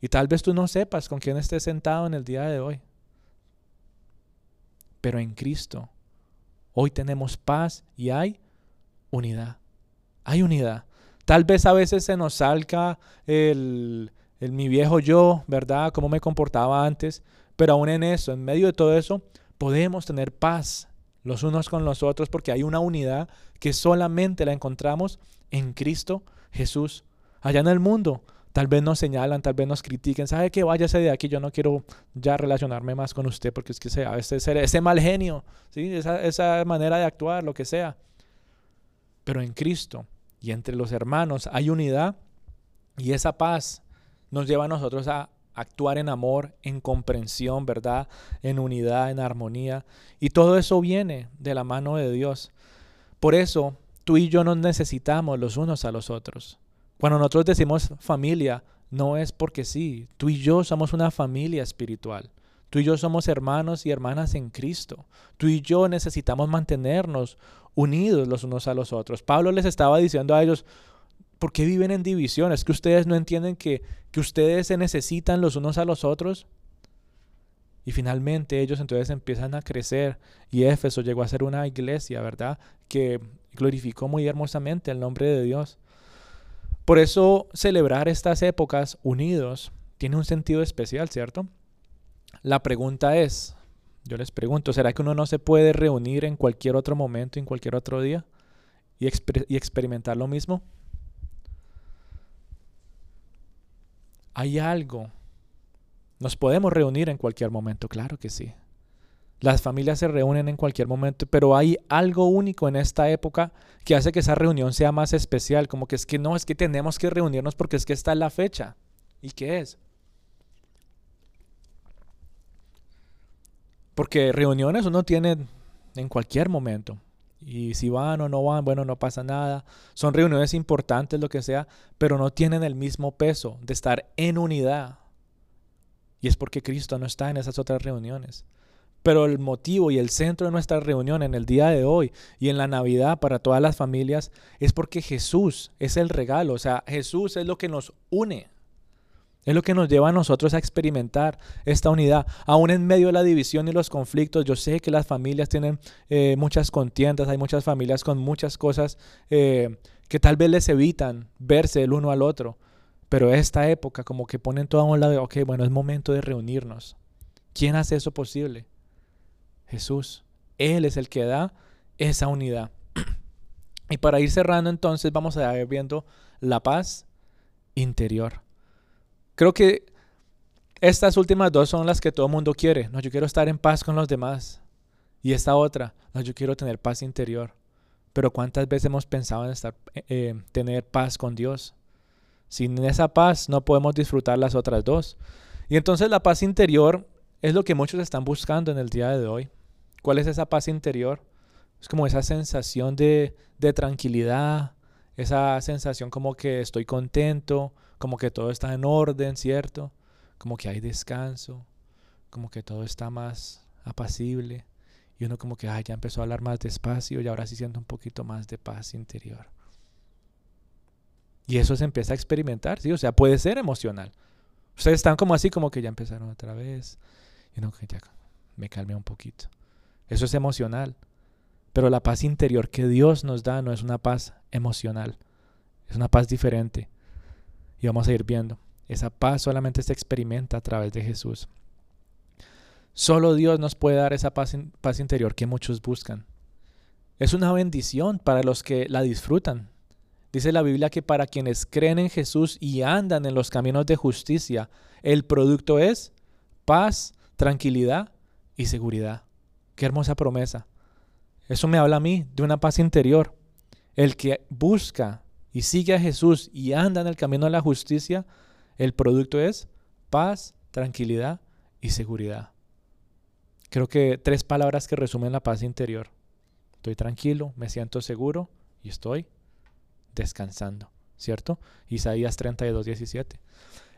Y tal vez tú no sepas con quién estés sentado en el día de hoy. Pero en Cristo, hoy tenemos paz y hay unidad. Hay unidad. Tal vez a veces se nos salga el, el mi viejo yo, ¿verdad? Cómo me comportaba antes. Pero aún en eso, en medio de todo eso, podemos tener paz los unos con los otros porque hay una unidad que solamente la encontramos en Cristo Jesús. Allá en el mundo, tal vez nos señalan, tal vez nos critiquen, ¿sabe qué? Váyase de aquí, yo no quiero ya relacionarme más con usted porque es que sea ese, ese mal genio, ¿sí? esa, esa manera de actuar, lo que sea. Pero en Cristo y entre los hermanos hay unidad y esa paz nos lleva a nosotros a actuar en amor, en comprensión, ¿verdad? En unidad, en armonía. Y todo eso viene de la mano de Dios. Por eso, tú y yo nos necesitamos los unos a los otros. Cuando nosotros decimos familia, no es porque sí, tú y yo somos una familia espiritual. Tú y yo somos hermanos y hermanas en Cristo. Tú y yo necesitamos mantenernos unidos los unos a los otros. Pablo les estaba diciendo a ellos, ¿Por qué viven en división? ¿Es que ustedes no entienden que, que ustedes se necesitan los unos a los otros? Y finalmente ellos entonces empiezan a crecer y Éfeso llegó a ser una iglesia, ¿verdad? Que glorificó muy hermosamente el nombre de Dios. Por eso celebrar estas épocas unidos tiene un sentido especial, ¿cierto? La pregunta es, yo les pregunto, ¿será que uno no se puede reunir en cualquier otro momento, en cualquier otro día y, y experimentar lo mismo? Hay algo. Nos podemos reunir en cualquier momento, claro que sí. Las familias se reúnen en cualquier momento, pero hay algo único en esta época que hace que esa reunión sea más especial, como que es que no, es que tenemos que reunirnos porque es que está la fecha. ¿Y qué es? Porque reuniones uno tiene en cualquier momento. Y si van o no van, bueno, no pasa nada. Son reuniones importantes, lo que sea, pero no tienen el mismo peso de estar en unidad. Y es porque Cristo no está en esas otras reuniones. Pero el motivo y el centro de nuestra reunión en el día de hoy y en la Navidad para todas las familias es porque Jesús es el regalo. O sea, Jesús es lo que nos une. Es lo que nos lleva a nosotros a experimentar esta unidad. Aún en medio de la división y los conflictos, yo sé que las familias tienen eh, muchas contiendas, hay muchas familias con muchas cosas eh, que tal vez les evitan verse el uno al otro. Pero esta época como que ponen todo a un lado, ok, bueno, es momento de reunirnos. ¿Quién hace eso posible? Jesús. Él es el que da esa unidad. y para ir cerrando entonces vamos a ir viendo la paz interior. Creo que estas últimas dos son las que todo mundo quiere. No, yo quiero estar en paz con los demás. Y esta otra, no, yo quiero tener paz interior. Pero ¿cuántas veces hemos pensado en estar, eh, eh, tener paz con Dios? Sin esa paz no podemos disfrutar las otras dos. Y entonces la paz interior es lo que muchos están buscando en el día de hoy. ¿Cuál es esa paz interior? Es como esa sensación de, de tranquilidad, esa sensación como que estoy contento, como que todo está en orden, ¿cierto? Como que hay descanso, como que todo está más apacible. Y uno como que ya empezó a hablar más despacio y ahora sí siento un poquito más de paz interior. Y eso se empieza a experimentar, ¿sí? O sea, puede ser emocional. Ustedes están como así, como que ya empezaron otra vez. Y uno que ya me calme un poquito. Eso es emocional. Pero la paz interior que Dios nos da no es una paz emocional. Es una paz diferente. Y vamos a ir viendo. Esa paz solamente se experimenta a través de Jesús. Solo Dios nos puede dar esa paz, paz interior que muchos buscan. Es una bendición para los que la disfrutan. Dice la Biblia que para quienes creen en Jesús y andan en los caminos de justicia, el producto es paz, tranquilidad y seguridad. Qué hermosa promesa. Eso me habla a mí de una paz interior. El que busca y sigue a Jesús y anda en el camino de la justicia, el producto es paz, tranquilidad y seguridad. Creo que tres palabras que resumen la paz interior. Estoy tranquilo, me siento seguro y estoy descansando, ¿cierto? Isaías 32, 17.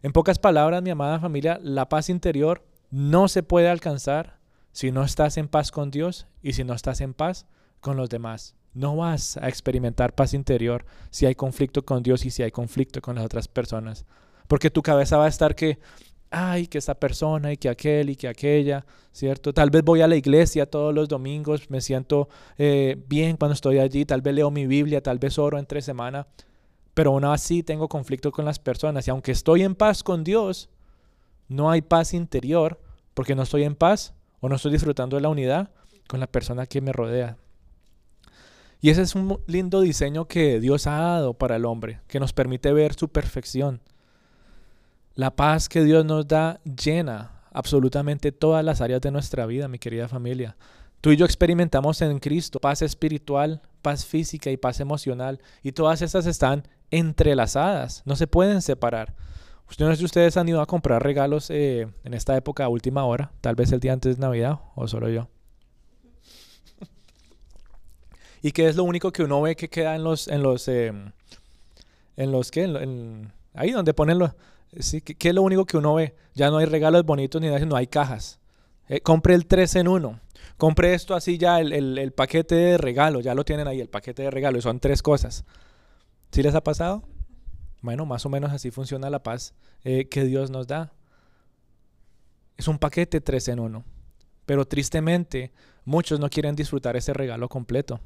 En pocas palabras, mi amada familia, la paz interior no se puede alcanzar si no estás en paz con Dios y si no estás en paz con los demás. No vas a experimentar paz interior si hay conflicto con Dios y si hay conflicto con las otras personas. Porque tu cabeza va a estar que, ay, que esta persona y que aquel y que aquella, ¿cierto? Tal vez voy a la iglesia todos los domingos, me siento eh, bien cuando estoy allí, tal vez leo mi Biblia, tal vez oro entre semana, pero aún así tengo conflicto con las personas. Y aunque estoy en paz con Dios, no hay paz interior porque no estoy en paz o no estoy disfrutando de la unidad con la persona que me rodea. Y ese es un lindo diseño que Dios ha dado para el hombre, que nos permite ver su perfección. La paz que Dios nos da llena absolutamente todas las áreas de nuestra vida, mi querida familia. Tú y yo experimentamos en Cristo paz espiritual, paz física y paz emocional, y todas estas están entrelazadas, no se pueden separar. Ustedes, han ido a comprar regalos eh, en esta época a última hora, tal vez el día antes de Navidad, o solo yo. ¿Y qué es lo único que uno ve que queda en los, en los, em, en los que, ahí donde ponen los, sí, ¿qué, es lo único que uno ve? Ya no hay regalos bonitos ni nada, no hay cajas. Eh, compre el 3 en 1. Compre esto así ya, el, el, el, paquete de regalo, ya lo tienen ahí, el paquete de regalo, y son tres cosas. ¿Sí les ha pasado? Bueno, más o menos así funciona la paz eh, que Dios nos da. Es un paquete tres en uno. Pero tristemente, muchos no quieren disfrutar ese regalo completo.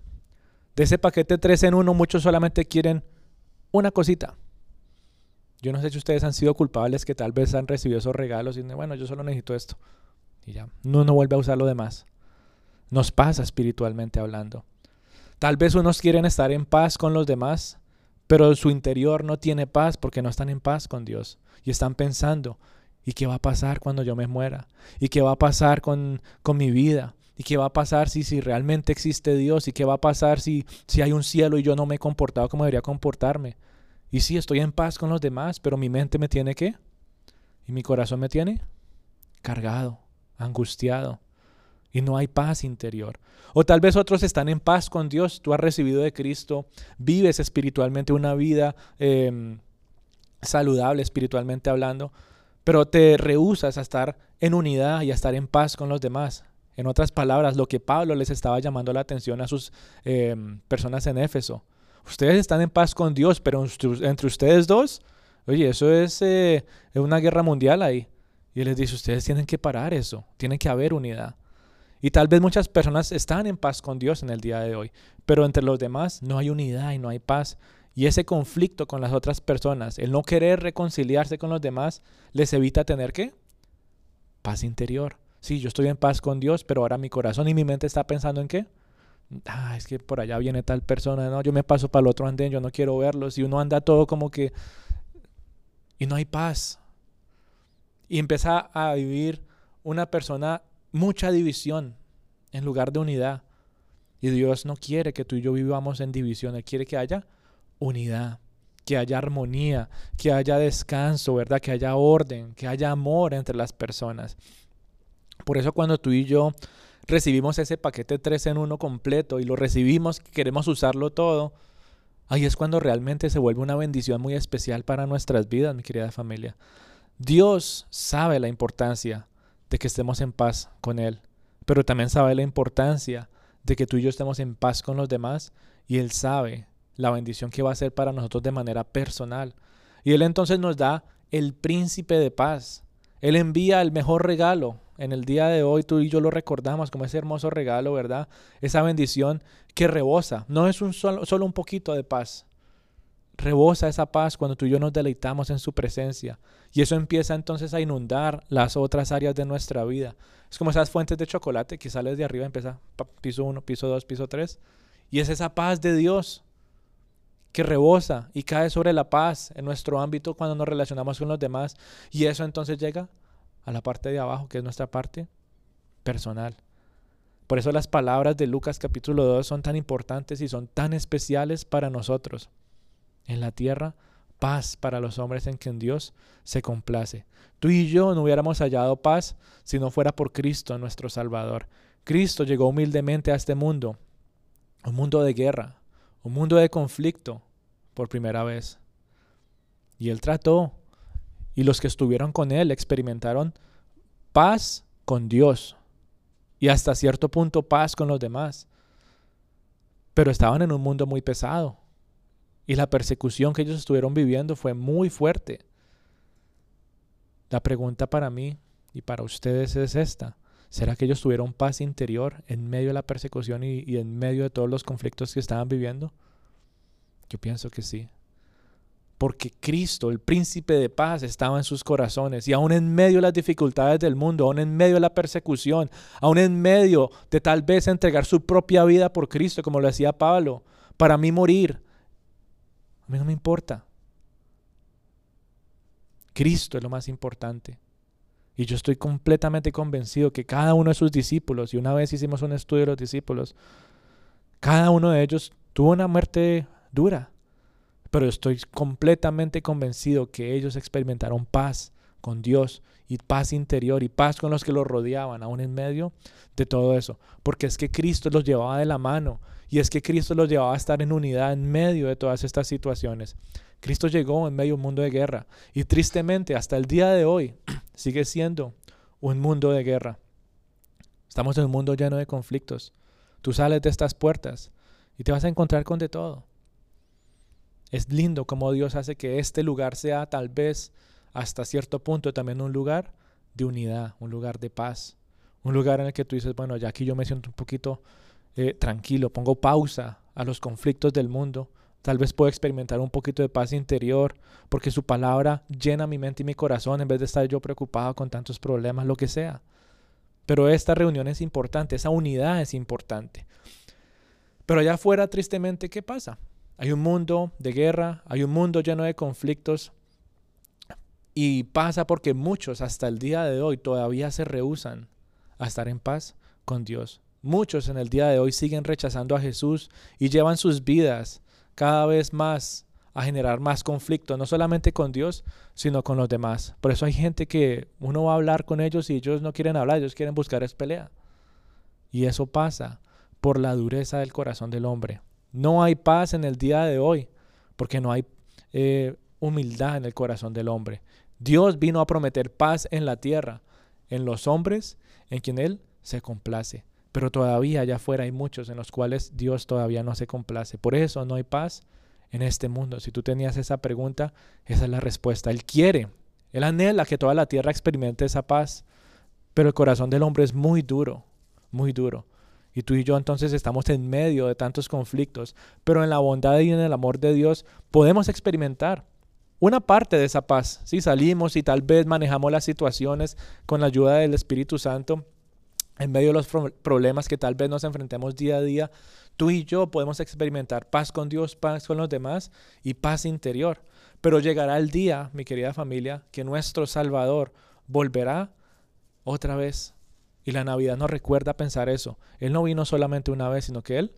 De ese paquete tres en uno, muchos solamente quieren una cosita. Yo no sé si ustedes han sido culpables que tal vez han recibido esos regalos y dicen, bueno, yo solo necesito esto. Y ya, no, no vuelve a usar lo demás. Nos pasa espiritualmente hablando. Tal vez unos quieren estar en paz con los demás, pero su interior no tiene paz porque no están en paz con Dios. Y están pensando, ¿y qué va a pasar cuando yo me muera? ¿Y qué va a pasar con, con mi vida? ¿Y qué va a pasar si, si realmente existe Dios? ¿Y qué va a pasar si, si hay un cielo y yo no me he comportado como debería comportarme? Y sí, estoy en paz con los demás, pero mi mente me tiene qué? ¿Y mi corazón me tiene? Cargado, angustiado. Y no hay paz interior. O tal vez otros están en paz con Dios. Tú has recibido de Cristo, vives espiritualmente una vida em, saludable espiritualmente hablando, pero te rehusas a estar en unidad y a estar en paz con los demás. En otras palabras, lo que Pablo les estaba llamando la atención a sus em, personas en Éfeso. Ustedes están en paz con Dios, pero entre ustedes dos, oye, eso es eh, una guerra mundial ahí. Y él les dice, ustedes tienen que parar eso, tiene que haber unidad. Y tal vez muchas personas están en paz con Dios en el día de hoy, pero entre los demás no hay unidad y no hay paz. Y ese conflicto con las otras personas, el no querer reconciliarse con los demás, les evita tener qué? Paz interior. Sí, yo estoy en paz con Dios, pero ahora mi corazón y mi mente está pensando en qué? ah, es que por allá viene tal persona, no, yo me paso para el otro andén, yo no quiero verlos, y uno anda todo como que, y no hay paz. Y empieza a vivir una persona mucha división en lugar de unidad. Y Dios no quiere que tú y yo vivamos en división, Él quiere que haya unidad, que haya armonía, que haya descanso, ¿verdad? Que haya orden, que haya amor entre las personas. Por eso cuando tú y yo recibimos ese paquete 3 en 1 completo y lo recibimos, queremos usarlo todo, ahí es cuando realmente se vuelve una bendición muy especial para nuestras vidas, mi querida familia. Dios sabe la importancia de que estemos en paz con Él, pero también sabe la importancia de que tú y yo estemos en paz con los demás y Él sabe la bendición que va a ser para nosotros de manera personal. Y Él entonces nos da el príncipe de paz. Él envía el mejor regalo, en el día de hoy tú y yo lo recordamos como ese hermoso regalo, ¿verdad? Esa bendición que rebosa. No es un solo, solo un poquito de paz. Rebosa esa paz cuando tú y yo nos deleitamos en su presencia. Y eso empieza entonces a inundar las otras áreas de nuestra vida. Es como esas fuentes de chocolate que sales de arriba, empieza piso 1, piso 2, piso 3. Y es esa paz de Dios que rebosa y cae sobre la paz en nuestro ámbito cuando nos relacionamos con los demás. Y eso entonces llega a la parte de abajo, que es nuestra parte personal. Por eso las palabras de Lucas capítulo 2 son tan importantes y son tan especiales para nosotros. En la tierra, paz para los hombres en quien Dios se complace. Tú y yo no hubiéramos hallado paz si no fuera por Cristo nuestro Salvador. Cristo llegó humildemente a este mundo, un mundo de guerra, un mundo de conflicto, por primera vez. Y Él trató y los que estuvieron con él experimentaron paz con Dios y hasta cierto punto paz con los demás. Pero estaban en un mundo muy pesado y la persecución que ellos estuvieron viviendo fue muy fuerte. La pregunta para mí y para ustedes es esta. ¿Será que ellos tuvieron paz interior en medio de la persecución y, y en medio de todos los conflictos que estaban viviendo? Yo pienso que sí porque Cristo, el príncipe de paz, estaba en sus corazones. Y aún en medio de las dificultades del mundo, aún en medio de la persecución, aún en medio de tal vez entregar su propia vida por Cristo, como lo decía Pablo, para mí morir, a mí no me importa. Cristo es lo más importante. Y yo estoy completamente convencido que cada uno de sus discípulos, y una vez hicimos un estudio de los discípulos, cada uno de ellos tuvo una muerte dura pero estoy completamente convencido que ellos experimentaron paz con Dios y paz interior y paz con los que los rodeaban, aún en medio de todo eso. Porque es que Cristo los llevaba de la mano y es que Cristo los llevaba a estar en unidad en medio de todas estas situaciones. Cristo llegó en medio de un mundo de guerra y tristemente hasta el día de hoy sigue siendo un mundo de guerra. Estamos en un mundo lleno de conflictos. Tú sales de estas puertas y te vas a encontrar con de todo Es lindo como Dios hace que este lugar sea tal vez hasta cierto punto también un lugar de unidad, un lugar de paz, un lugar en el que tú dices, bueno, ya aquí yo me siento un poquito eh, tranquilo, pongo pausa a los conflictos del mundo, tal vez puedo experimentar un poquito de paz interior, porque su palabra llena mi mente y mi corazón en vez de estar yo preocupado con tantos problemas, lo que sea. Pero esta reunión es importante, esa unidad es importante. Pero allá afuera, tristemente, ¿qué pasa? Hay un mundo de guerra, hay un mundo lleno de conflictos, y pasa porque muchos hasta el día de hoy todavía se rehusan a estar en paz con Dios. Muchos en el día de hoy siguen rechazando a Jesús y llevan sus vidas cada vez más a generar más conflicto, no solamente con Dios, sino con los demás. Por eso hay gente que uno va a hablar con ellos y ellos no quieren hablar, ellos quieren buscar es pelea. Y eso pasa por la dureza del corazón del hombre. No hay paz en el día de hoy porque no hay eh, humildad en el corazón del hombre. Dios vino a prometer paz en la tierra, en los hombres, en quien Él se complace. Pero todavía allá afuera hay muchos en los cuales Dios todavía no se complace. Por eso no hay paz en este mundo. Si tú tenías esa pregunta, esa es la respuesta. Él quiere, Él anhela que toda la tierra experimente esa paz. Pero el corazón del hombre es muy duro, muy duro. Y tú y yo entonces estamos en medio de tantos conflictos. Pero en la bondad y en el amor de Dios podemos experimentar una parte de esa paz. Si salimos y tal vez manejamos las situaciones con la ayuda del Espíritu Santo en medio de los problemas que tal vez nos enfrentemos día a día, tú y yo podemos experimentar paz con Dios, paz con los demás y paz interior. Pero llegará el día, mi querida familia, que nuestro Salvador volverá otra vez. Y la Navidad nos recuerda pensar eso. Él no vino solamente una vez, sino que Él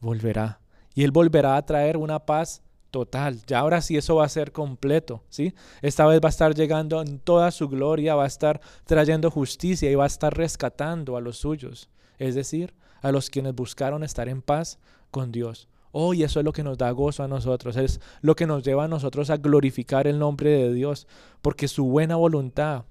volverá. Y Él volverá a traer una paz total. Ya ahora sí eso va a ser completo, ¿sí? Esta vez va a estar llegando en toda su gloria, va a estar trayendo justicia y va a estar rescatando a los suyos, es decir, a los quienes buscaron estar en paz con Dios. Oh, y eso es lo que nos da gozo a nosotros, es lo que nos lleva a nosotros a glorificar el nombre de Dios, porque su buena voluntad,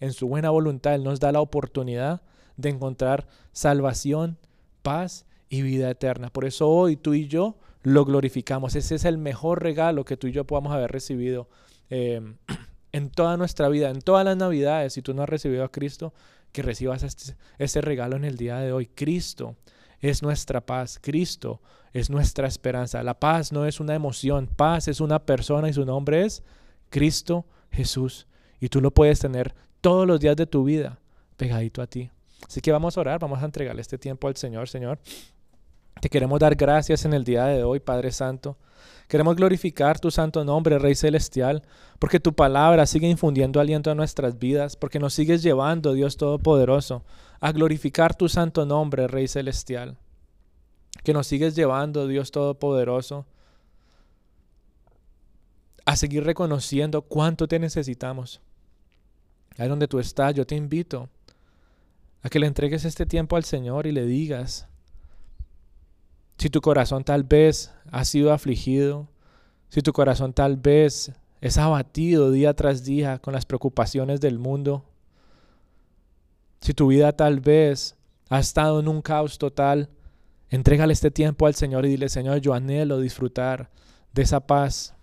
en su buena voluntad, Él nos da la oportunidad de encontrar salvación, paz y vida eterna. Por eso hoy tú y yo lo glorificamos. Ese es el mejor regalo que tú y yo podamos haber recibido em, en toda nuestra vida, en todas las navidades. Si tú no has recibido a Cristo, que recibas este, este regalo en el día de hoy. Cristo es nuestra paz. Cristo es nuestra esperanza. La paz no es una emoción. Paz es una persona y su nombre es Cristo Jesús. Y tú lo puedes tener todos los días de tu vida pegadito a ti. Así que vamos a orar, vamos a entregarle este tiempo al Señor, Señor. Te queremos dar gracias en el día de hoy, Padre Santo. Queremos glorificar tu santo nombre, Rey Celestial, porque tu palabra sigue infundiendo aliento a nuestras vidas, porque nos sigues llevando, Dios Todopoderoso, a glorificar tu santo nombre, Rey Celestial. Que nos sigues llevando, Dios Todopoderoso, a seguir reconociendo cuánto te necesitamos. Ahí donde tú estás, yo te invito a que le entregues este tiempo al Señor y le digas, si tu corazón tal vez ha sido afligido, si tu corazón tal vez es abatido día tras día con las preocupaciones del mundo, si tu vida tal vez ha estado en un caos total, entrégale este tiempo al Señor y dile, Señor, yo anhelo disfrutar de esa paz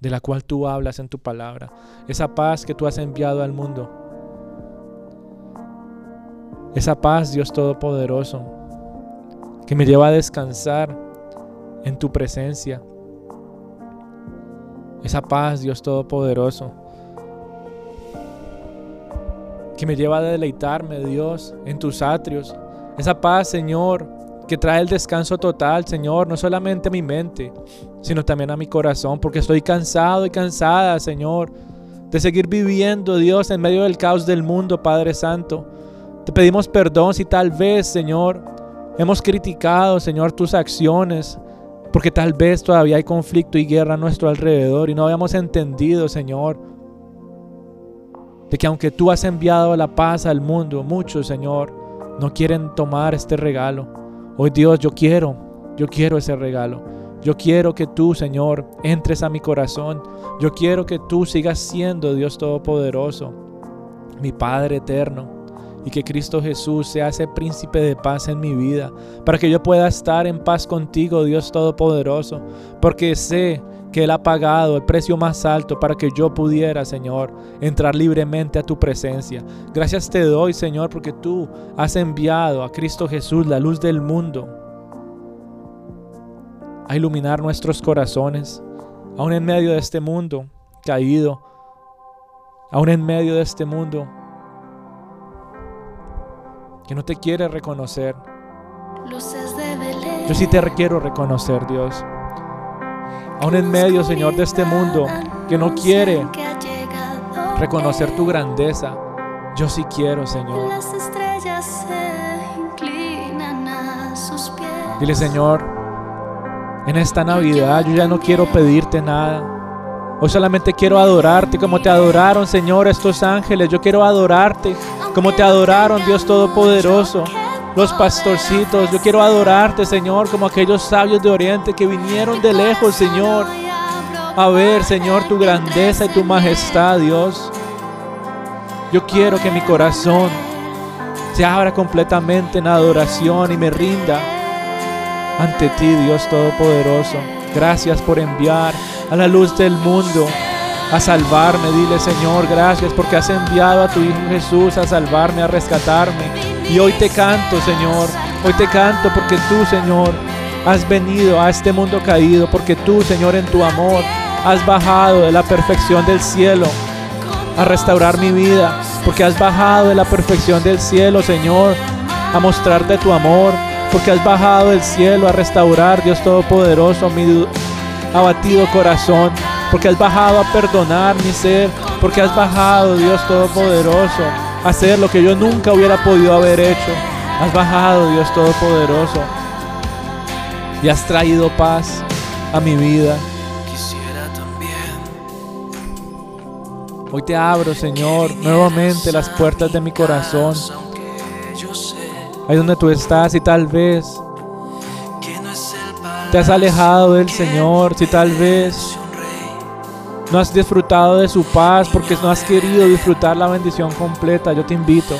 de la cual tú hablas en tu palabra, esa paz que tú has enviado al mundo. Esa paz, Dios Todopoderoso, que me lleva a descansar en tu presencia. Esa paz, Dios Todopoderoso, que me lleva a deleitarme, Dios, en tus atrios. Esa paz, Señor, que trae el descanso total, Señor, no solamente a mi mente, sino también a mi corazón, porque estoy cansado y cansada, Señor, de seguir viviendo, Dios, en medio del caos del mundo, Padre Santo. Te pedimos perdón si tal vez, Señor, Hemos criticado, Señor, tus acciones, porque tal vez todavía hay conflicto y guerra a nuestro alrededor y no habíamos entendido, Señor, de que aunque tú has enviado la paz al mundo, muchos, Señor, no quieren tomar este regalo. Hoy, Dios, yo quiero, yo quiero ese regalo. Yo quiero que tú, Señor, entres a mi corazón. Yo quiero que tú sigas siendo Dios Todopoderoso, mi Padre eterno, y que Cristo Jesús sea ese príncipe de paz en mi vida, para que yo pueda estar en paz contigo, Dios Todopoderoso, porque sé que Él ha pagado el precio más alto para que yo pudiera, Señor, entrar libremente a tu presencia. Gracias te doy, Señor, porque tú has enviado a Cristo Jesús, la luz del mundo, a iluminar nuestros corazones, aún en medio de este mundo caído, aún en medio de este mundo que no te quiere reconocer. Yo sí te quiero reconocer, Dios. Aún en medio, Señor, de este mundo que no quiere reconocer tu grandeza, yo sí quiero, Señor. Dile, Señor, en esta Navidad yo ya no quiero pedirte nada. Hoy solamente quiero adorarte como te adoraron, Señor, estos ángeles. Yo quiero adorarte como te adoraron, Dios Todopoderoso. Los pastorcitos, yo quiero adorarte, Señor, como aquellos sabios de Oriente que vinieron de lejos, Señor, a ver, Señor, tu grandeza y tu majestad, Dios. Yo quiero que mi corazón se abra completamente en adoración y me rinda ante ti, Dios Todopoderoso. Gracias por enviar a la luz del mundo a salvarme. Dile, Señor, gracias porque has enviado a tu Hijo Jesús a salvarme, a rescatarme. Y hoy te canto, Señor. Hoy te canto porque tú, Señor, has venido a este mundo caído, porque tú, Señor, en tu amor, has bajado de la perfección del cielo a restaurar mi vida, porque has bajado de la perfección del cielo, Señor, a mostrarte tu amor, porque has bajado del cielo a restaurar, Dios Todopoderoso, mi abatido corazón, porque has bajado a perdonar mi ser, porque has bajado, Dios Todopoderoso, a hacer lo que yo nunca hubiera podido haber hecho. Has bajado, Dios Todopoderoso, y has traído paz a mi vida. Hoy te abro, Señor, nuevamente las puertas de mi corazón. Ahí donde tú estás y tal vez te has alejado del Señor, si tal vez no has disfrutado de su paz porque no has querido disfrutar la bendición completa, yo te invito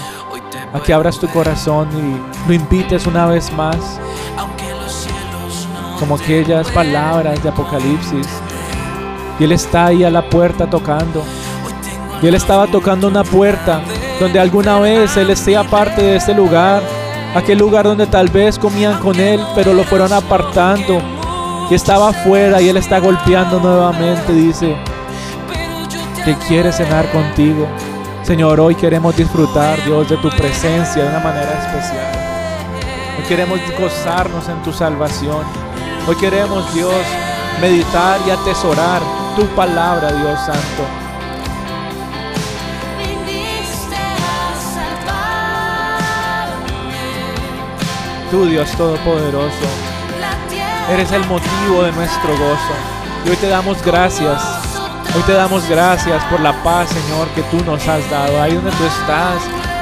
a que abras tu corazón y lo invites una vez más, como aquellas palabras de Apocalipsis. Y Él está ahí a la puerta tocando. Y Él estaba tocando una puerta donde alguna vez Él esté parte de este lugar aquel lugar donde tal vez comían con Él, pero lo fueron apartando. Y estaba afuera y Él está golpeando nuevamente, dice, que quiere cenar contigo. Señor, hoy queremos disfrutar, Dios, de tu presencia de una manera especial. Hoy queremos gozarnos en tu salvación. Hoy queremos, Dios, meditar y atesorar tu palabra, Dios Santo. Tú, Dios Todopoderoso, eres el motivo de nuestro gozo. Y hoy te damos gracias. Hoy te damos gracias por la paz, Señor, que tú nos has dado. Ahí donde tú estás,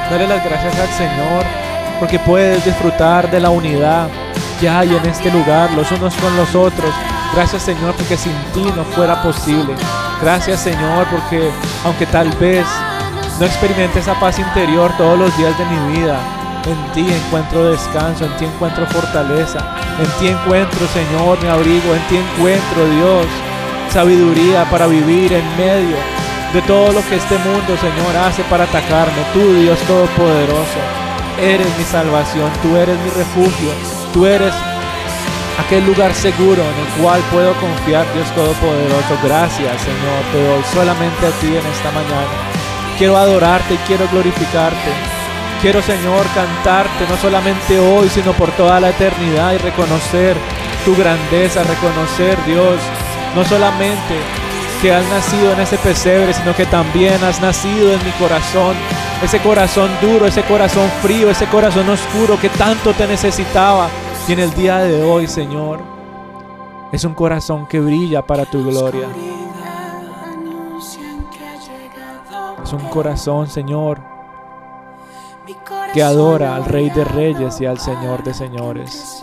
dale las gracias al Señor, porque puedes disfrutar de la unidad que hay en este lugar, los unos con los otros. Gracias, Señor, porque sin ti no fuera posible. Gracias, Señor, porque aunque tal vez no experimente esa paz interior todos los días de mi vida, en ti encuentro descanso, en ti encuentro fortaleza, en ti encuentro, Señor, mi abrigo, en ti encuentro, Dios, sabiduría para vivir en medio de todo lo que este mundo, Señor, hace para atacarme. Tú, Dios Todopoderoso, eres mi salvación, tú eres mi refugio, tú eres aquel lugar seguro en el cual puedo confiar, Dios Todopoderoso. Gracias, Señor, te doy solamente a ti en esta mañana. Quiero adorarte y quiero glorificarte. Quiero, Señor, cantarte no solamente hoy, sino por toda la eternidad y reconocer tu grandeza, reconocer, Dios, no solamente que has nacido en ese pesebre, sino que también has nacido en mi corazón. Ese corazón duro, ese corazón frío, ese corazón oscuro que tanto te necesitaba. Y en el día de hoy, Señor, es un corazón que brilla para tu gloria. Es un corazón, Señor, que adora al Rey de Reyes y al Señor de Señores.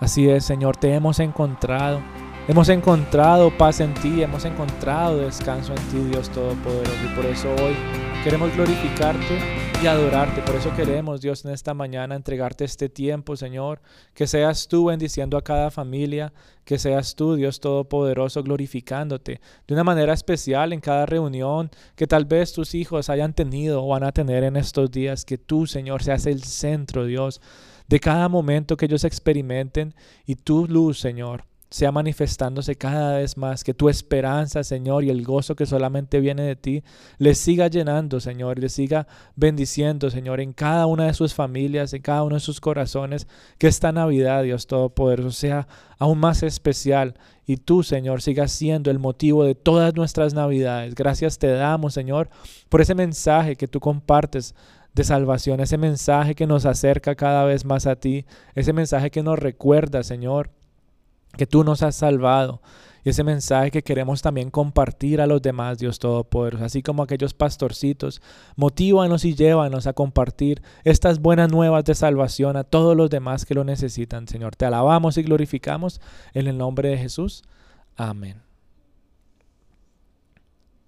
Así es, Señor, te hemos encontrado. Hemos encontrado paz en ti, hemos encontrado descanso en ti, Dios Todopoderoso. Y por eso hoy queremos glorificarte adorarte. Por eso queremos, Dios, en esta mañana entregarte este tiempo, Señor. Que seas tú bendiciendo a cada familia, que seas tú, Dios Todopoderoso, glorificándote de una manera especial en cada reunión que tal vez tus hijos hayan tenido o van a tener en estos días. Que tú, Señor, seas el centro, Dios, de cada momento que ellos experimenten y tu luz, Señor sea manifestándose cada vez más, que tu esperanza, Señor, y el gozo que solamente viene de ti, les siga llenando, Señor, les siga bendiciendo, Señor, en cada una de sus familias, en cada uno de sus corazones, que esta Navidad, Dios Todopoderoso, sea aún más especial y tú, Señor, sigas siendo el motivo de todas nuestras Navidades. Gracias te damos, Señor, por ese mensaje que tú compartes de salvación, ese mensaje que nos acerca cada vez más a ti, ese mensaje que nos recuerda, Señor, que tú nos has salvado. Y ese mensaje que queremos también compartir a los demás, Dios Todopoderoso, así como aquellos pastorcitos, motívanos y llévanos a compartir estas buenas nuevas de salvación a todos los demás que lo necesitan, Señor. Te alabamos y glorificamos en el nombre de Jesús. Amén.